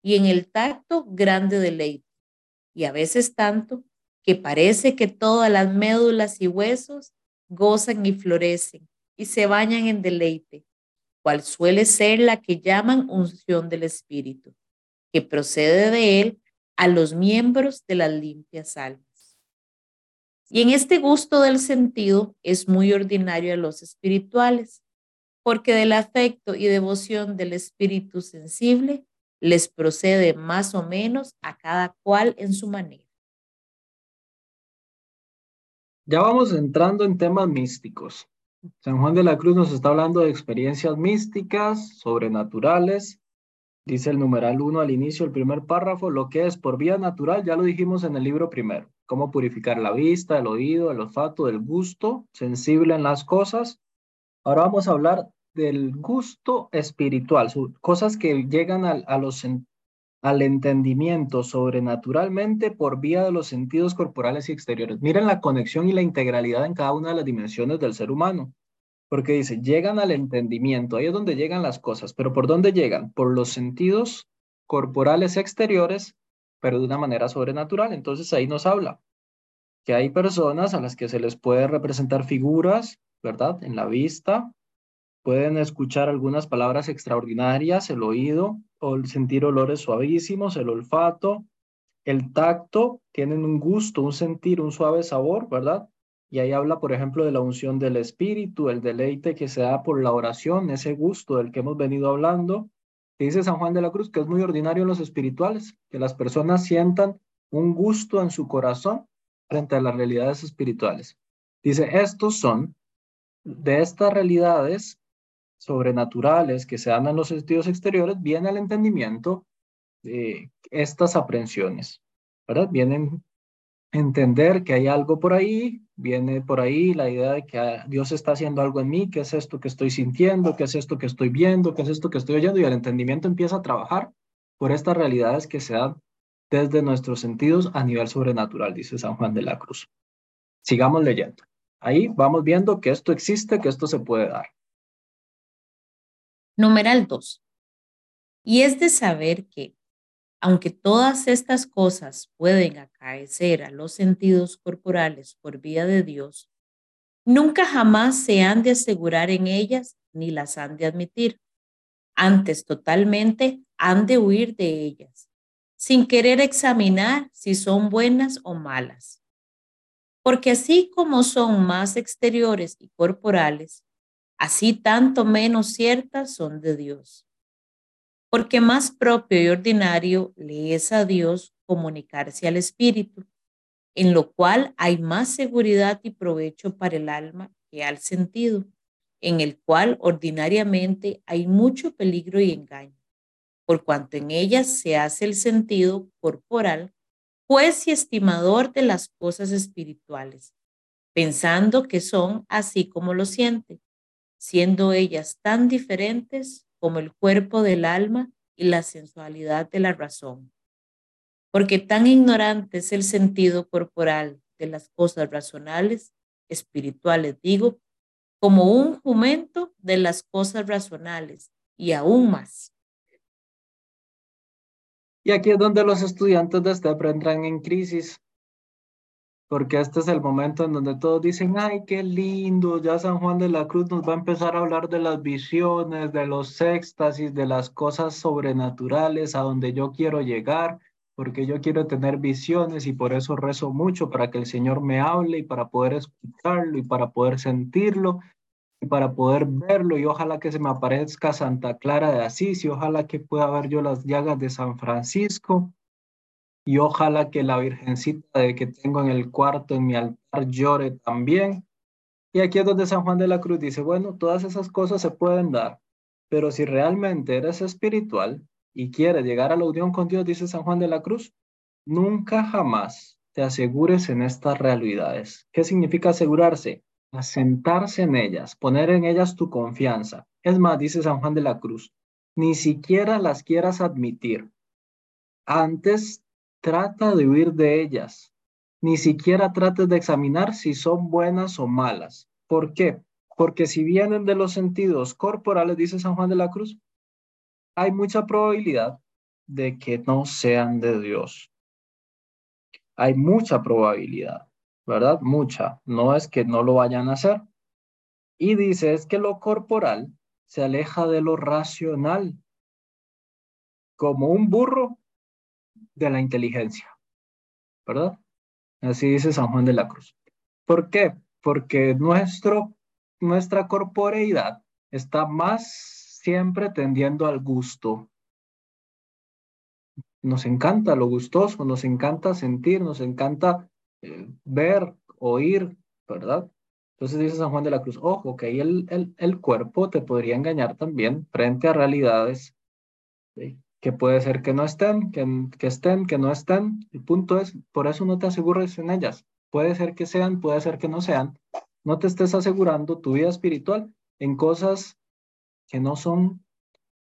y en el tacto grande deleite, y a veces tanto que parece que todas las médulas y huesos gozan y florecen y se bañan en deleite, cual suele ser la que llaman unción del Espíritu, que procede de él a los miembros de las limpias almas. Y en este gusto del sentido es muy ordinario a los espirituales, porque del afecto y devoción del espíritu sensible les procede más o menos a cada cual en su manera. Ya vamos entrando en temas místicos. San Juan de la Cruz nos está hablando de experiencias místicas, sobrenaturales. Dice el numeral 1 al inicio, el primer párrafo, lo que es por vía natural, ya lo dijimos en el libro primero, cómo purificar la vista, el oído, el olfato, el gusto, sensible en las cosas. Ahora vamos a hablar del gusto espiritual, cosas que llegan a, los, al entendimiento sobrenaturalmente por vía de los sentidos corporales y exteriores. Miren la conexión y la integralidad en cada una de las dimensiones del ser humano. Porque dice, llegan al entendimiento, ahí es donde llegan las cosas, pero ¿por dónde llegan? Por los sentidos corporales exteriores, pero de una manera sobrenatural. Entonces ahí nos habla que hay personas a las que se les puede representar figuras, ¿verdad? En la vista, Pueden escuchar algunas palabras extraordinarias, el oído, o sentir olores suavísimos, el olfato, el tacto, tienen un gusto, un sentir, un suave sabor, ¿verdad? Y ahí habla, por ejemplo, de la unción del espíritu, el deleite que se da por la oración, ese gusto del que hemos venido hablando. dice San Juan de la Cruz que es muy ordinario en los espirituales, que las personas sientan un gusto en su corazón frente a las realidades espirituales. Dice, estos son, de estas realidades, sobrenaturales que se dan en los sentidos exteriores, viene al entendimiento de estas aprensiones, ¿verdad? Vienen entender que hay algo por ahí, viene por ahí la idea de que ah, Dios está haciendo algo en mí, qué es esto que estoy sintiendo, qué es esto que estoy viendo, qué es esto que estoy oyendo, y el entendimiento empieza a trabajar por estas realidades que se dan desde nuestros sentidos a nivel sobrenatural, dice San Juan de la Cruz. Sigamos leyendo. Ahí vamos viendo que esto existe, que esto se puede dar. Numeral 2. Y es de saber que, aunque todas estas cosas pueden acaecer a los sentidos corporales por vía de Dios, nunca jamás se han de asegurar en ellas ni las han de admitir. Antes totalmente han de huir de ellas, sin querer examinar si son buenas o malas. Porque así como son más exteriores y corporales, así tanto menos ciertas son de Dios. Porque más propio y ordinario le es a Dios comunicarse al Espíritu, en lo cual hay más seguridad y provecho para el alma que al sentido, en el cual ordinariamente hay mucho peligro y engaño, por cuanto en ellas se hace el sentido corporal, juez y estimador de las cosas espirituales, pensando que son así como lo siente siendo ellas tan diferentes como el cuerpo del alma y la sensualidad de la razón. Porque tan ignorante es el sentido corporal de las cosas racionales, espirituales, digo, como un jumento de las cosas racionales y aún más. Y aquí es donde los estudiantes de este entran en crisis, porque este es el momento en donde todos dicen, ay, qué lindo, ya San Juan de la Cruz nos va a empezar a hablar de las visiones, de los éxtasis, de las cosas sobrenaturales a donde yo quiero llegar, porque yo quiero tener visiones y por eso rezo mucho para que el Señor me hable y para poder escucharlo y para poder sentirlo y para poder verlo. Y ojalá que se me aparezca Santa Clara de Asís y ojalá que pueda ver yo las llagas de San Francisco y ojalá que la Virgencita de que tengo en el cuarto, en mi altar, llore también. Y aquí es donde San Juan de la Cruz dice, bueno, todas esas cosas se pueden dar, pero si realmente eres espiritual y quieres llegar a la unión con Dios, dice San Juan de la Cruz, nunca jamás te asegures en estas realidades. ¿Qué significa asegurarse? Asentarse en ellas, poner en ellas tu confianza. Es más, dice San Juan de la Cruz, ni siquiera las quieras admitir. Antes Trata de huir de ellas. Ni siquiera trates de examinar si son buenas o malas. ¿Por qué? Porque si vienen de los sentidos corporales, dice San Juan de la Cruz, hay mucha probabilidad de que no sean de Dios. Hay mucha probabilidad, ¿verdad? Mucha. No es que no lo vayan a hacer. Y dice es que lo corporal se aleja de lo racional, como un burro de la inteligencia, ¿verdad? Así dice San Juan de la Cruz. ¿Por qué? Porque nuestro, nuestra corporeidad está más siempre tendiendo al gusto. Nos encanta lo gustoso, nos encanta sentir, nos encanta eh, ver, oír, ¿verdad? Entonces dice San Juan de la Cruz, ojo, que ahí el, el, el cuerpo te podría engañar también frente a realidades que puede ser que no estén, que, que estén, que no estén. El punto es, por eso no te asegures en ellas. Puede ser que sean, puede ser que no sean. No te estés asegurando tu vida espiritual en cosas que no son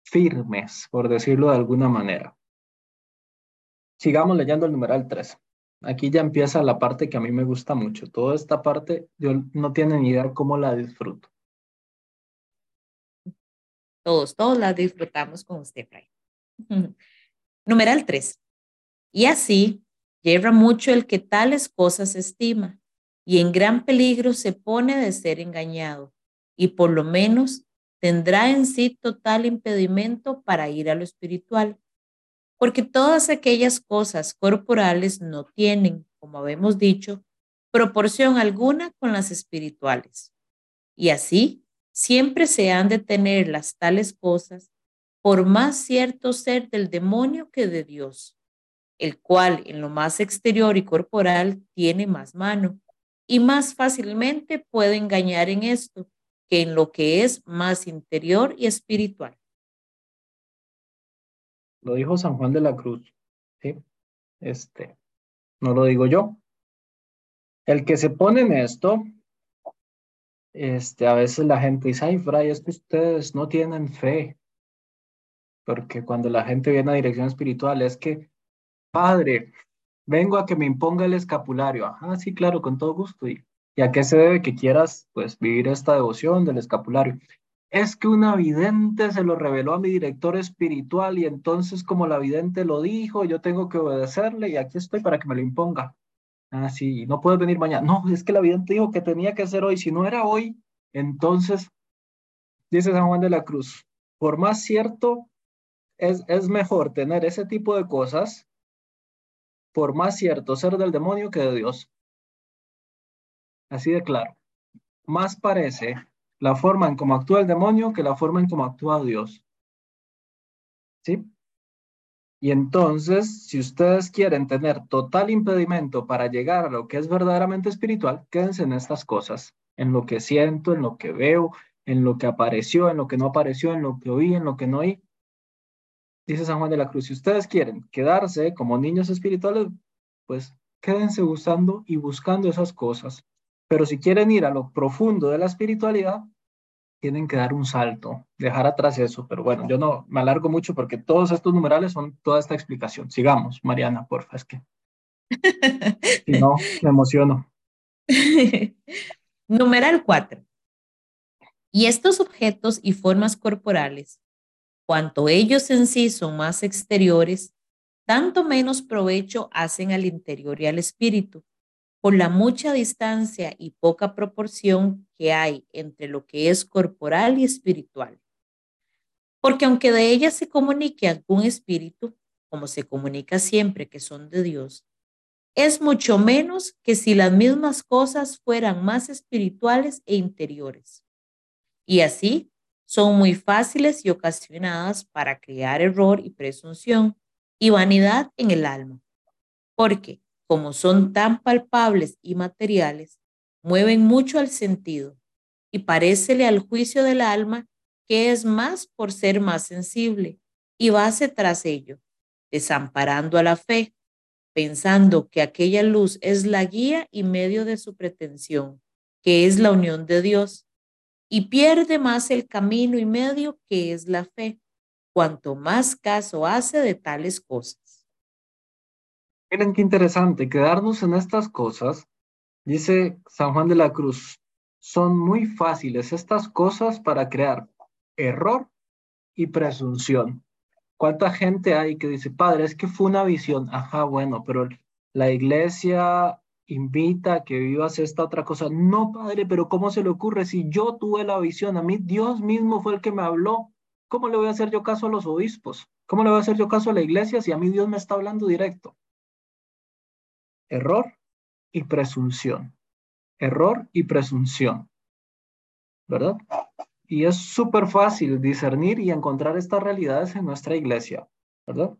firmes, por decirlo de alguna manera. Sigamos leyendo el numeral 3. Aquí ya empieza la parte que a mí me gusta mucho. Toda esta parte, yo no tiene ni idea cómo la disfruto. Todos, todos la disfrutamos con usted. Numeral 3. Y así lleva mucho el que tales cosas estima, y en gran peligro se pone de ser engañado, y por lo menos tendrá en sí total impedimento para ir a lo espiritual porque todas aquellas cosas corporales no tienen, como habemos dicho, proporción alguna con las espirituales. Y así, siempre se han de tener las tales cosas por más cierto ser del demonio que de Dios, el cual en lo más exterior y corporal tiene más mano y más fácilmente puede engañar en esto que en lo que es más interior y espiritual. Lo dijo San Juan de la Cruz. Este, no lo digo yo. El que se pone en esto, este, a veces la gente dice, ay, Fray, es que ustedes no tienen fe. Porque cuando la gente viene a dirección espiritual es que, Padre, vengo a que me imponga el escapulario. Ah, sí, claro, con todo gusto. ¿Y, ¿Y a qué se debe que quieras, pues, vivir esta devoción del escapulario? es que una vidente se lo reveló a mi director espiritual y entonces como la vidente lo dijo, yo tengo que obedecerle y aquí estoy para que me lo imponga. Ah, sí, no puedes venir mañana. No, es que la vidente dijo que tenía que ser hoy. Si no era hoy, entonces, dice San Juan de la Cruz, por más cierto, es, es mejor tener ese tipo de cosas, por más cierto ser del demonio que de Dios. Así de claro. Más parece la forma en cómo actúa el demonio que la forma en cómo actúa Dios. ¿Sí? Y entonces, si ustedes quieren tener total impedimento para llegar a lo que es verdaderamente espiritual, quédense en estas cosas, en lo que siento, en lo que veo, en lo que apareció, en lo que no apareció, en lo que oí, en lo que no oí. Dice San Juan de la Cruz, si ustedes quieren quedarse como niños espirituales, pues quédense usando y buscando esas cosas. Pero si quieren ir a lo profundo de la espiritualidad, tienen que dar un salto, dejar atrás eso. Pero bueno, yo no me alargo mucho porque todos estos numerales son toda esta explicación. Sigamos, Mariana, porfa, es que si no, me emociono. Numeral 4. Y estos objetos y formas corporales, cuanto ellos en sí son más exteriores, tanto menos provecho hacen al interior y al espíritu, por la mucha distancia y poca proporción que hay entre lo que es corporal y espiritual. Porque aunque de ellas se comunique algún espíritu, como se comunica siempre que son de Dios, es mucho menos que si las mismas cosas fueran más espirituales e interiores. Y así son muy fáciles y ocasionadas para crear error y presunción y vanidad en el alma. Porque como son tan palpables y materiales, mueven mucho al sentido y parécele al juicio del alma que es más por ser más sensible y base tras ello, desamparando a la fe, pensando que aquella luz es la guía y medio de su pretensión, que es la unión de Dios, y pierde más el camino y medio que es la fe, cuanto más caso hace de tales cosas. Miren qué interesante, quedarnos en estas cosas, dice San Juan de la Cruz, son muy fáciles estas cosas para crear error y presunción. ¿Cuánta gente hay que dice, padre, es que fue una visión? Ajá, bueno, pero la iglesia invita a que vivas esta otra cosa. No, padre, pero ¿cómo se le ocurre si yo tuve la visión? A mí Dios mismo fue el que me habló. ¿Cómo le voy a hacer yo caso a los obispos? ¿Cómo le voy a hacer yo caso a la iglesia si a mí Dios me está hablando directo? Error y presunción. Error y presunción. ¿Verdad? Y es súper fácil discernir y encontrar estas realidades en nuestra iglesia, ¿verdad?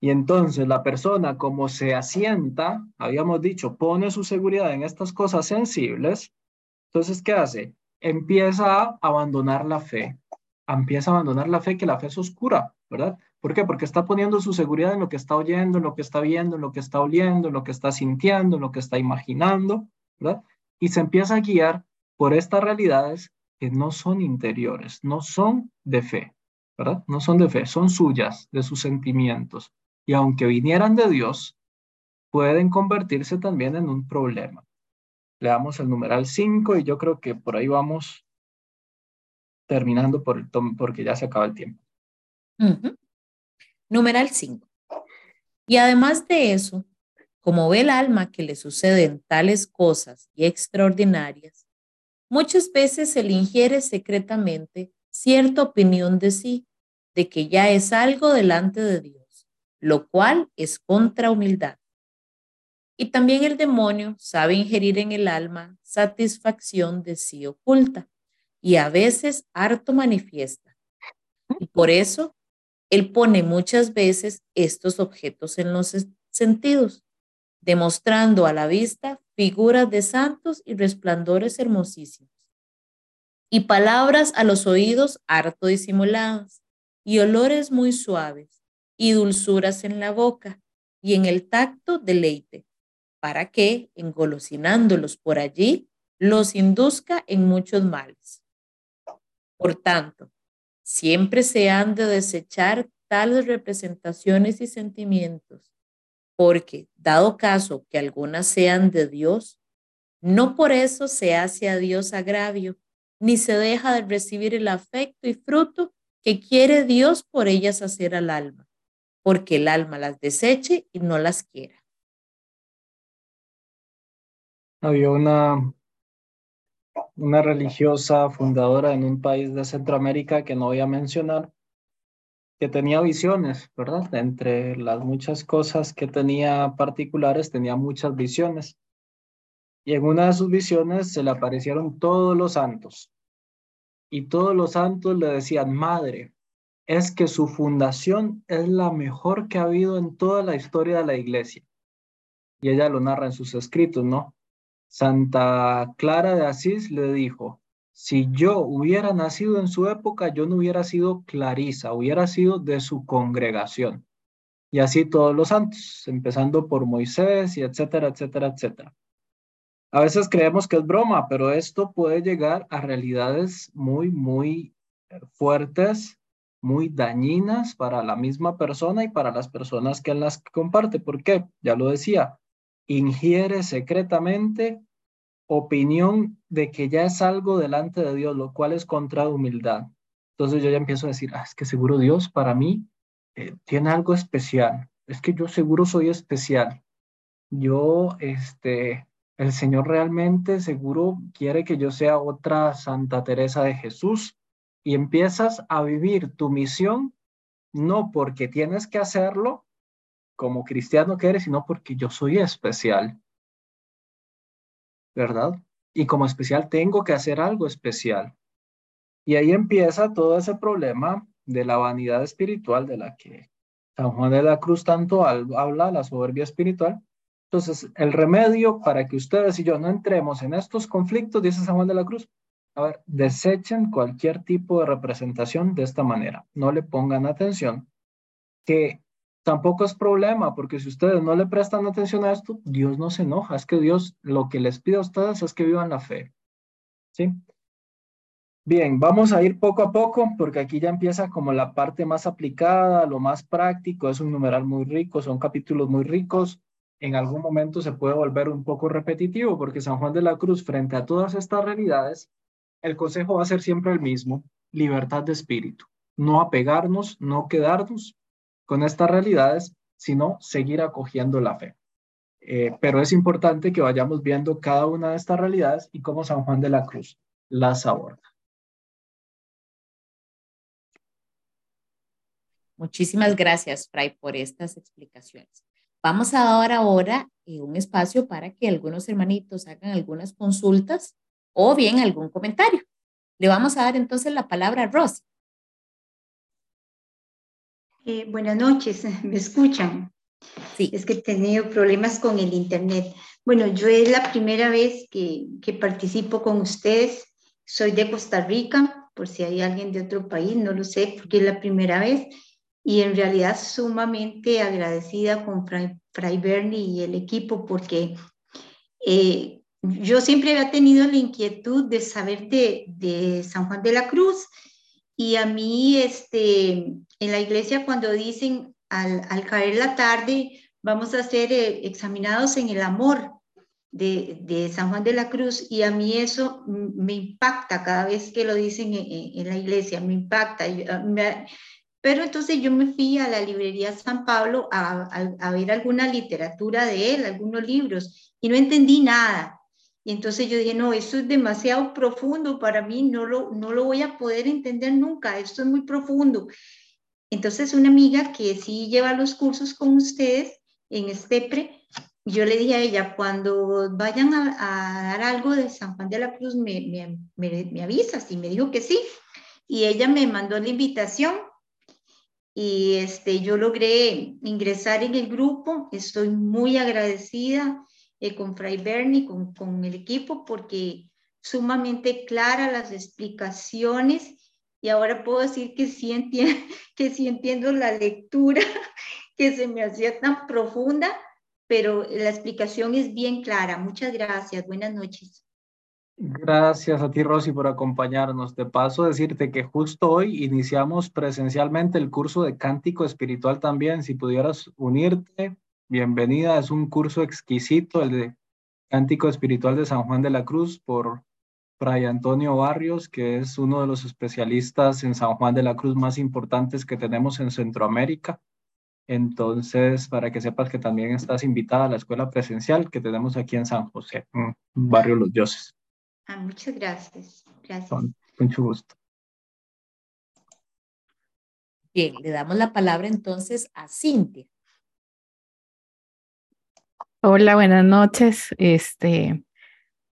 Y entonces la persona como se asienta, habíamos dicho, pone su seguridad en estas cosas sensibles, entonces, ¿qué hace? Empieza a abandonar la fe, empieza a abandonar la fe, que la fe es oscura, ¿verdad? ¿Por qué? Porque está poniendo su seguridad en lo que está oyendo, en lo que está viendo, en lo que está oliendo, en lo que está sintiendo, en lo que está imaginando, ¿verdad? Y se empieza a guiar por estas realidades que no son interiores, no son de fe, ¿verdad? No son de fe, son suyas, de sus sentimientos. Y aunque vinieran de Dios, pueden convertirse también en un problema. Le damos el numeral 5 y yo creo que por ahí vamos terminando por el porque ya se acaba el tiempo. Numeral 5. Y además de eso, como ve el alma que le suceden tales cosas y extraordinarias, Muchas veces se le ingiere secretamente cierta opinión de sí, de que ya es algo delante de Dios, lo cual es contra humildad. Y también el demonio sabe ingerir en el alma satisfacción de sí oculta y a veces harto manifiesta. Y por eso él pone muchas veces estos objetos en los sentidos, demostrando a la vista figuras de santos y resplandores hermosísimos, y palabras a los oídos harto disimuladas, y olores muy suaves, y dulzuras en la boca, y en el tacto deleite, para que, engolosinándolos por allí, los induzca en muchos males. Por tanto, siempre se han de desechar tales representaciones y sentimientos, porque, dado caso que algunas sean de Dios, no por eso se hace a Dios agravio, ni se deja de recibir el afecto y fruto que quiere Dios por ellas hacer al alma, porque el alma las deseche y no las quiera. Había una, una religiosa fundadora en un país de Centroamérica que no voy a mencionar, que tenía visiones, ¿verdad? Entre las muchas cosas que tenía particulares, tenía muchas visiones. Y en una de sus visiones se le aparecieron todos los santos. Y todos los santos le decían, Madre, es que su fundación es la mejor que ha habido en toda la historia de la iglesia. Y ella lo narra en sus escritos, ¿no? Santa Clara de Asís le dijo, si yo hubiera nacido en su época, yo no hubiera sido Clarisa, hubiera sido de su congregación. Y así todos los santos, empezando por Moisés y etcétera, etcétera, etcétera. A veces creemos que es broma, pero esto puede llegar a realidades muy, muy fuertes, muy dañinas para la misma persona y para las personas que las comparte. ¿Por qué? Ya lo decía, ingiere secretamente opinión de que ya es algo delante de Dios, lo cual es contra humildad. Entonces yo ya empiezo a decir, ah, es que seguro Dios para mí eh, tiene algo especial. Es que yo seguro soy especial. Yo, este, el Señor realmente seguro quiere que yo sea otra Santa Teresa de Jesús y empiezas a vivir tu misión no porque tienes que hacerlo como cristiano que eres, sino porque yo soy especial. ¿verdad? Y como especial tengo que hacer algo especial. Y ahí empieza todo ese problema de la vanidad espiritual de la que San Juan de la Cruz tanto habla, la soberbia espiritual. Entonces, el remedio para que ustedes y yo no entremos en estos conflictos, dice San Juan de la Cruz, a ver, desechen cualquier tipo de representación de esta manera. No le pongan atención, que tampoco es problema, porque si ustedes no le prestan atención a esto, Dios no se enoja. Es que Dios lo que les pide a ustedes es que vivan la fe. ¿Sí? Bien, vamos a ir poco a poco, porque aquí ya empieza como la parte más aplicada, lo más práctico. Es un numeral muy rico, son capítulos muy ricos. En algún momento se puede volver un poco repetitivo, porque San Juan de la Cruz, frente a todas estas realidades, el consejo va a ser siempre el mismo, libertad de espíritu. No apegarnos, no quedarnos, con estas realidades, sino seguir acogiendo la fe. Eh, pero es importante que vayamos viendo cada una de estas realidades y cómo San Juan de la Cruz las aborda. Muchísimas gracias, Fray, por estas explicaciones. Vamos a dar ahora eh, un espacio para que algunos hermanitos hagan algunas consultas o bien algún comentario. Le vamos a dar entonces la palabra a Rosy. Eh, buenas noches, ¿me escuchan? Sí. Es que he tenido problemas con el internet. Bueno, yo es la primera vez que, que participo con ustedes. Soy de Costa Rica, por si hay alguien de otro país, no lo sé, porque es la primera vez. Y en realidad sumamente agradecida con Fray, Fray Bernie y el equipo, porque eh, yo siempre había tenido la inquietud de saber de, de San Juan de la Cruz. Y a mí, este, en la iglesia, cuando dicen al, al caer la tarde, vamos a ser eh, examinados en el amor de, de, San Juan de la Cruz y a mí eso me impacta cada vez que lo dicen en, en la iglesia, me impacta. Me, pero entonces yo me fui a la librería San Pablo a, a, a, ver alguna literatura de él, algunos libros, y no entendí nada. Y entonces yo dije, no, eso es demasiado profundo para mí, no lo, no lo voy a poder entender nunca, esto es muy profundo. Entonces una amiga que sí lleva los cursos con ustedes en Estepre, yo le dije a ella, cuando vayan a, a dar algo de San Juan de la Cruz, me, me, me, me, avisas. Y me dijo que sí. Y ella me mandó la invitación y este, yo logré ingresar en el grupo. Estoy muy agradecida eh, con Fray Bernie, con, con el equipo, porque sumamente clara las explicaciones y ahora puedo decir que sí, entiendo, que sí entiendo la lectura que se me hacía tan profunda, pero la explicación es bien clara. Muchas gracias. Buenas noches. Gracias a ti, Rosy, por acompañarnos. De paso, decirte que justo hoy iniciamos presencialmente el curso de cántico espiritual también. Si pudieras unirte, bienvenida. Es un curso exquisito, el de cántico espiritual de San Juan de la Cruz por Fray Antonio Barrios, que es uno de los especialistas en San Juan de la Cruz más importantes que tenemos en Centroamérica. Entonces, para que sepas que también estás invitada a la escuela presencial que tenemos aquí en San José, Barrio Los Dioses. Ah, muchas gracias. Gracias. Con mucho gusto. Bien, le damos la palabra entonces a Cintia. Hola, buenas noches. Este,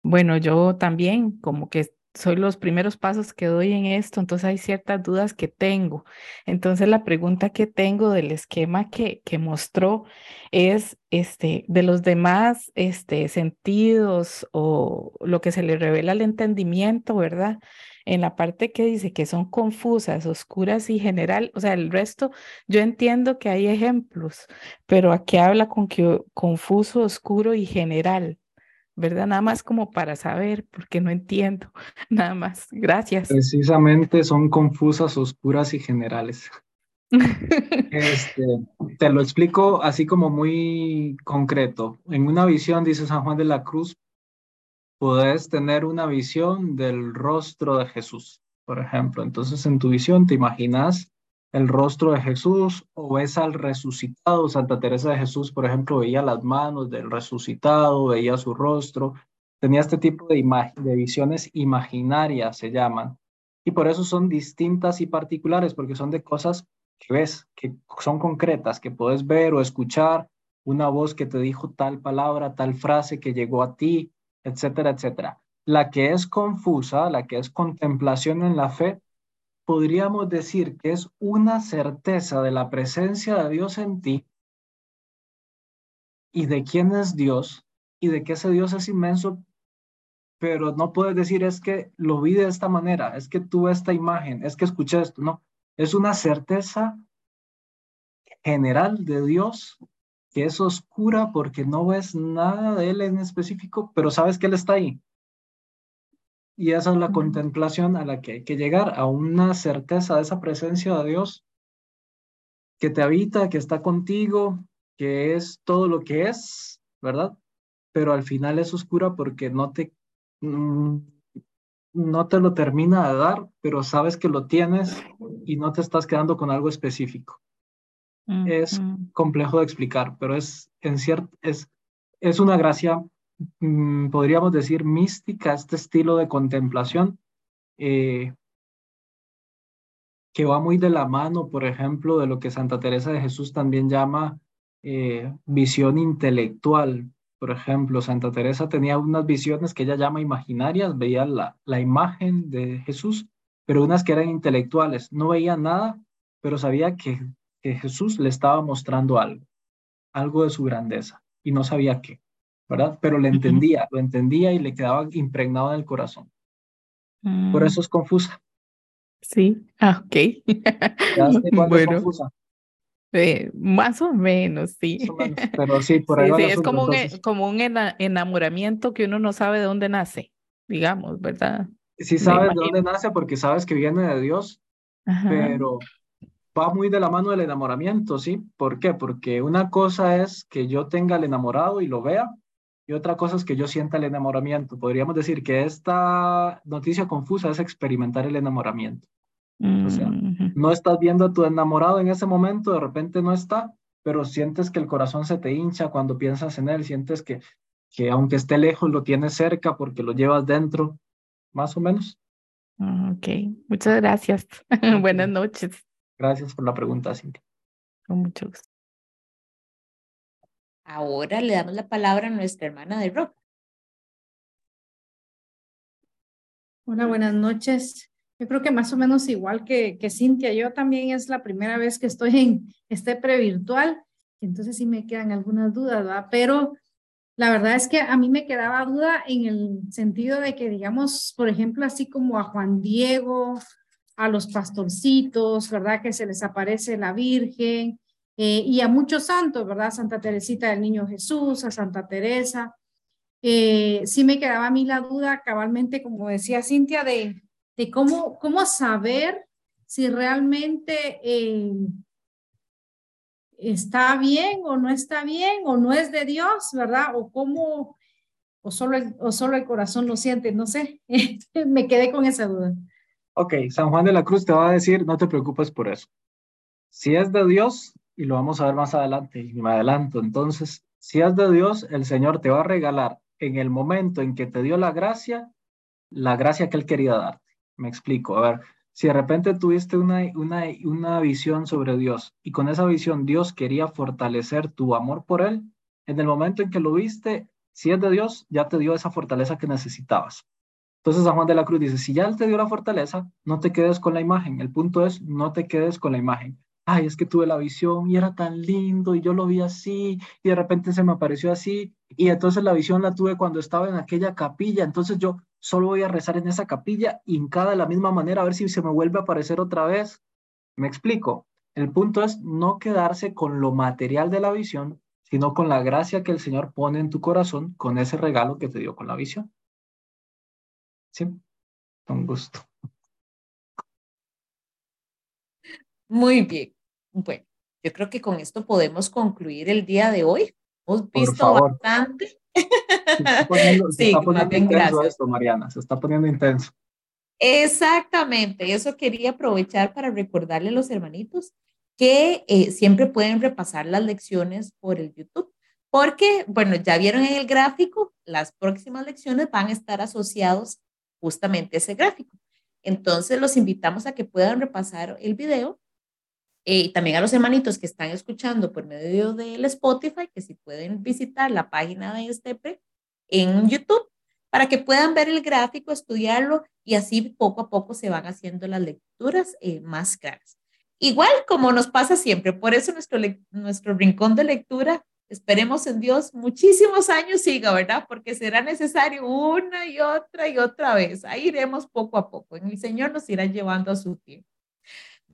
bueno, yo también como que soy los primeros pasos que doy en esto, entonces hay ciertas dudas que tengo. Entonces la pregunta que tengo del esquema que, que mostró es este, de los demás este, sentidos o lo que se le revela al entendimiento, ¿verdad? En la parte que dice que son confusas, oscuras y general, o sea, el resto, yo entiendo que hay ejemplos, pero aquí habla con que confuso, oscuro y general. ¿Verdad? Nada más como para saber, porque no entiendo, nada más. Gracias. Precisamente son confusas, oscuras y generales. este, te lo explico así como muy concreto. En una visión, dice San Juan de la Cruz, puedes tener una visión del rostro de Jesús, por ejemplo. Entonces, en tu visión te imaginas el rostro de Jesús o ves al resucitado. Santa Teresa de Jesús, por ejemplo, veía las manos del resucitado, veía su rostro. Tenía este tipo de, de visiones imaginarias, se llaman. Y por eso son distintas y particulares, porque son de cosas que ves, que son concretas, que puedes ver o escuchar, una voz que te dijo tal palabra, tal frase que llegó a ti, etcétera, etcétera. La que es confusa, la que es contemplación en la fe, podríamos decir que es una certeza de la presencia de Dios en ti y de quién es Dios y de que ese Dios es inmenso, pero no puedes decir es que lo vi de esta manera, es que tuve esta imagen, es que escuché esto, no, es una certeza general de Dios que es oscura porque no ves nada de Él en específico, pero sabes que Él está ahí. Y esa es la contemplación a la que hay que llegar, a una certeza de esa presencia de Dios que te habita, que está contigo, que es todo lo que es, ¿verdad? Pero al final es oscura porque no te, mm, no te lo termina de dar, pero sabes que lo tienes y no te estás quedando con algo específico. Mm -hmm. Es complejo de explicar, pero es en cierto, es es una gracia, podríamos decir, mística, este estilo de contemplación, eh, que va muy de la mano, por ejemplo, de lo que Santa Teresa de Jesús también llama eh, visión intelectual. Por ejemplo, Santa Teresa tenía unas visiones que ella llama imaginarias, veía la, la imagen de Jesús, pero unas que eran intelectuales. No veía nada, pero sabía que, que Jesús le estaba mostrando algo, algo de su grandeza, y no sabía qué, ¿verdad? Pero le entendía, lo entendía y le quedaba impregnado en el corazón. Por Mm, eso es confusa. sí, ah, ok. ¿Ya cuándo es Bueno, confusa? eh, más o menos, sí. Más o menos, Pero sí, por ahí Sí, va sí, el es asunto. como un, e- Entonces, como un ena- enamoramiento que uno no sabe de dónde nace, digamos, ¿verdad? sí sabes de dónde nace porque sabes que viene de Dios, Ajá. pero va muy de la mano del enamoramiento, ¿sí? ¿Por qué? Porque una cosa es que yo tenga el enamorado y lo vea, y otra cosa es que yo sienta el enamoramiento. Podríamos decir que esta noticia confusa es experimentar el enamoramiento. O sea, Mm, no estás viendo a tu enamorado en ese momento, de repente no está, pero sientes que el corazón se te hincha cuando piensas en él, sientes que, que aunque esté lejos lo tienes cerca porque lo llevas dentro, más o menos. ah, Ok, muchas gracias. Buenas noches, Gracias por la pregunta, Cintia. con mucho gusto. Ahora le damos la palabra a nuestra hermana de rock. Hola, buenas noches. Yo creo que más o menos igual que, que Cintia, yo también es la primera vez que estoy en este previrtual, entonces sí me quedan algunas dudas, ¿verdad? Pero la verdad es que a mí me quedaba duda en el sentido de que, digamos, por ejemplo, así como a Juan Diego, a los pastorcitos, ¿verdad? Que se les aparece la Virgen eh, y a muchos santos, ¿verdad? Santa Teresita del Niño Jesús, a Santa Teresa. Eh, sí me quedaba a mí la duda cabalmente, como decía Cintia, de, de cómo, cómo saber si realmente eh, está bien o no está bien o no es de Dios, ¿verdad? O cómo, o solo el, o solo el corazón lo siente, no sé, me quedé con esa duda. Ok, San Juan de la Cruz te va a decir, no te preocupes por eso. Si es de Dios, y lo vamos a ver más adelante, y me adelanto, entonces, si es de Dios, el Señor te va a regalar en el momento en que te dio la gracia, la gracia que Él quería darte. Me explico. A ver, si de repente tuviste una, una, una visión sobre Dios y con esa visión Dios quería fortalecer tu amor por Él, en el momento en que lo viste, si es de Dios, ya te dio esa fortaleza que necesitabas. Entonces San Juan de la Cruz dice, si ya Él te dio la fortaleza, no te quedes con la imagen. El punto es, no te quedes con la imagen. Ay, es que tuve la visión y era tan lindo y yo lo vi así y de repente se me apareció así y entonces la visión la tuve cuando estaba en aquella capilla. Entonces yo solo voy a rezar en esa capilla hincada de la misma manera a ver si se me vuelve a aparecer otra vez. ¿Me explico? El punto es no quedarse con lo material de la visión, sino con la gracia que el Señor pone en tu corazón con ese regalo que te dio con la visión. Sí, con gusto. Muy bien. Bueno, yo creo que con esto podemos concluir el día de hoy. Hemos visto bastante. Se está poniendo, se Sí, está poniendo intenso esto, Mariana, se está poniendo intenso. Exactamente, eso quería aprovechar para recordarle a los hermanitos que eh, siempre pueden repasar las lecciones por el YouTube, porque, bueno, ya vieron en el gráfico, las próximas lecciones van a estar asociados justamente a ese gráfico. Entonces, los invitamos a que puedan repasar el video eh, también a los hermanitos que están escuchando por medio del Spotify, que si pueden visitar la página de Estepe en YouTube para que puedan ver el gráfico, estudiarlo y así poco a poco se van haciendo las lecturas eh, más claras. Igual como nos pasa siempre, por eso nuestro, nuestro rincón de lectura, esperemos en Dios, muchísimos años siga, ¿verdad? Porque será necesario una y otra y otra vez. Ahí iremos poco a poco. El Señor nos irá llevando a su tiempo.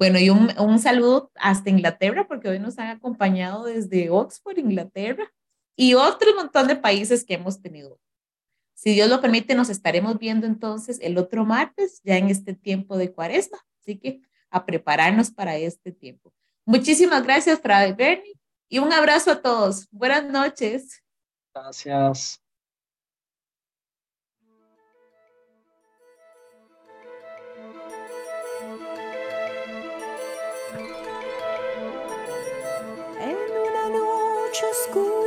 Bueno, y un, un saludo hasta Inglaterra, porque hoy nos han acompañado desde Oxford, Inglaterra, y otro montón de países que hemos tenido. Si Dios lo permite, nos estaremos viendo entonces el otro martes, ya en este tiempo de cuaresma. Así que a prepararnos para este tiempo. Muchísimas gracias, Frade Bernie, y un abrazo a todos. Buenas noches. Gracias. to school.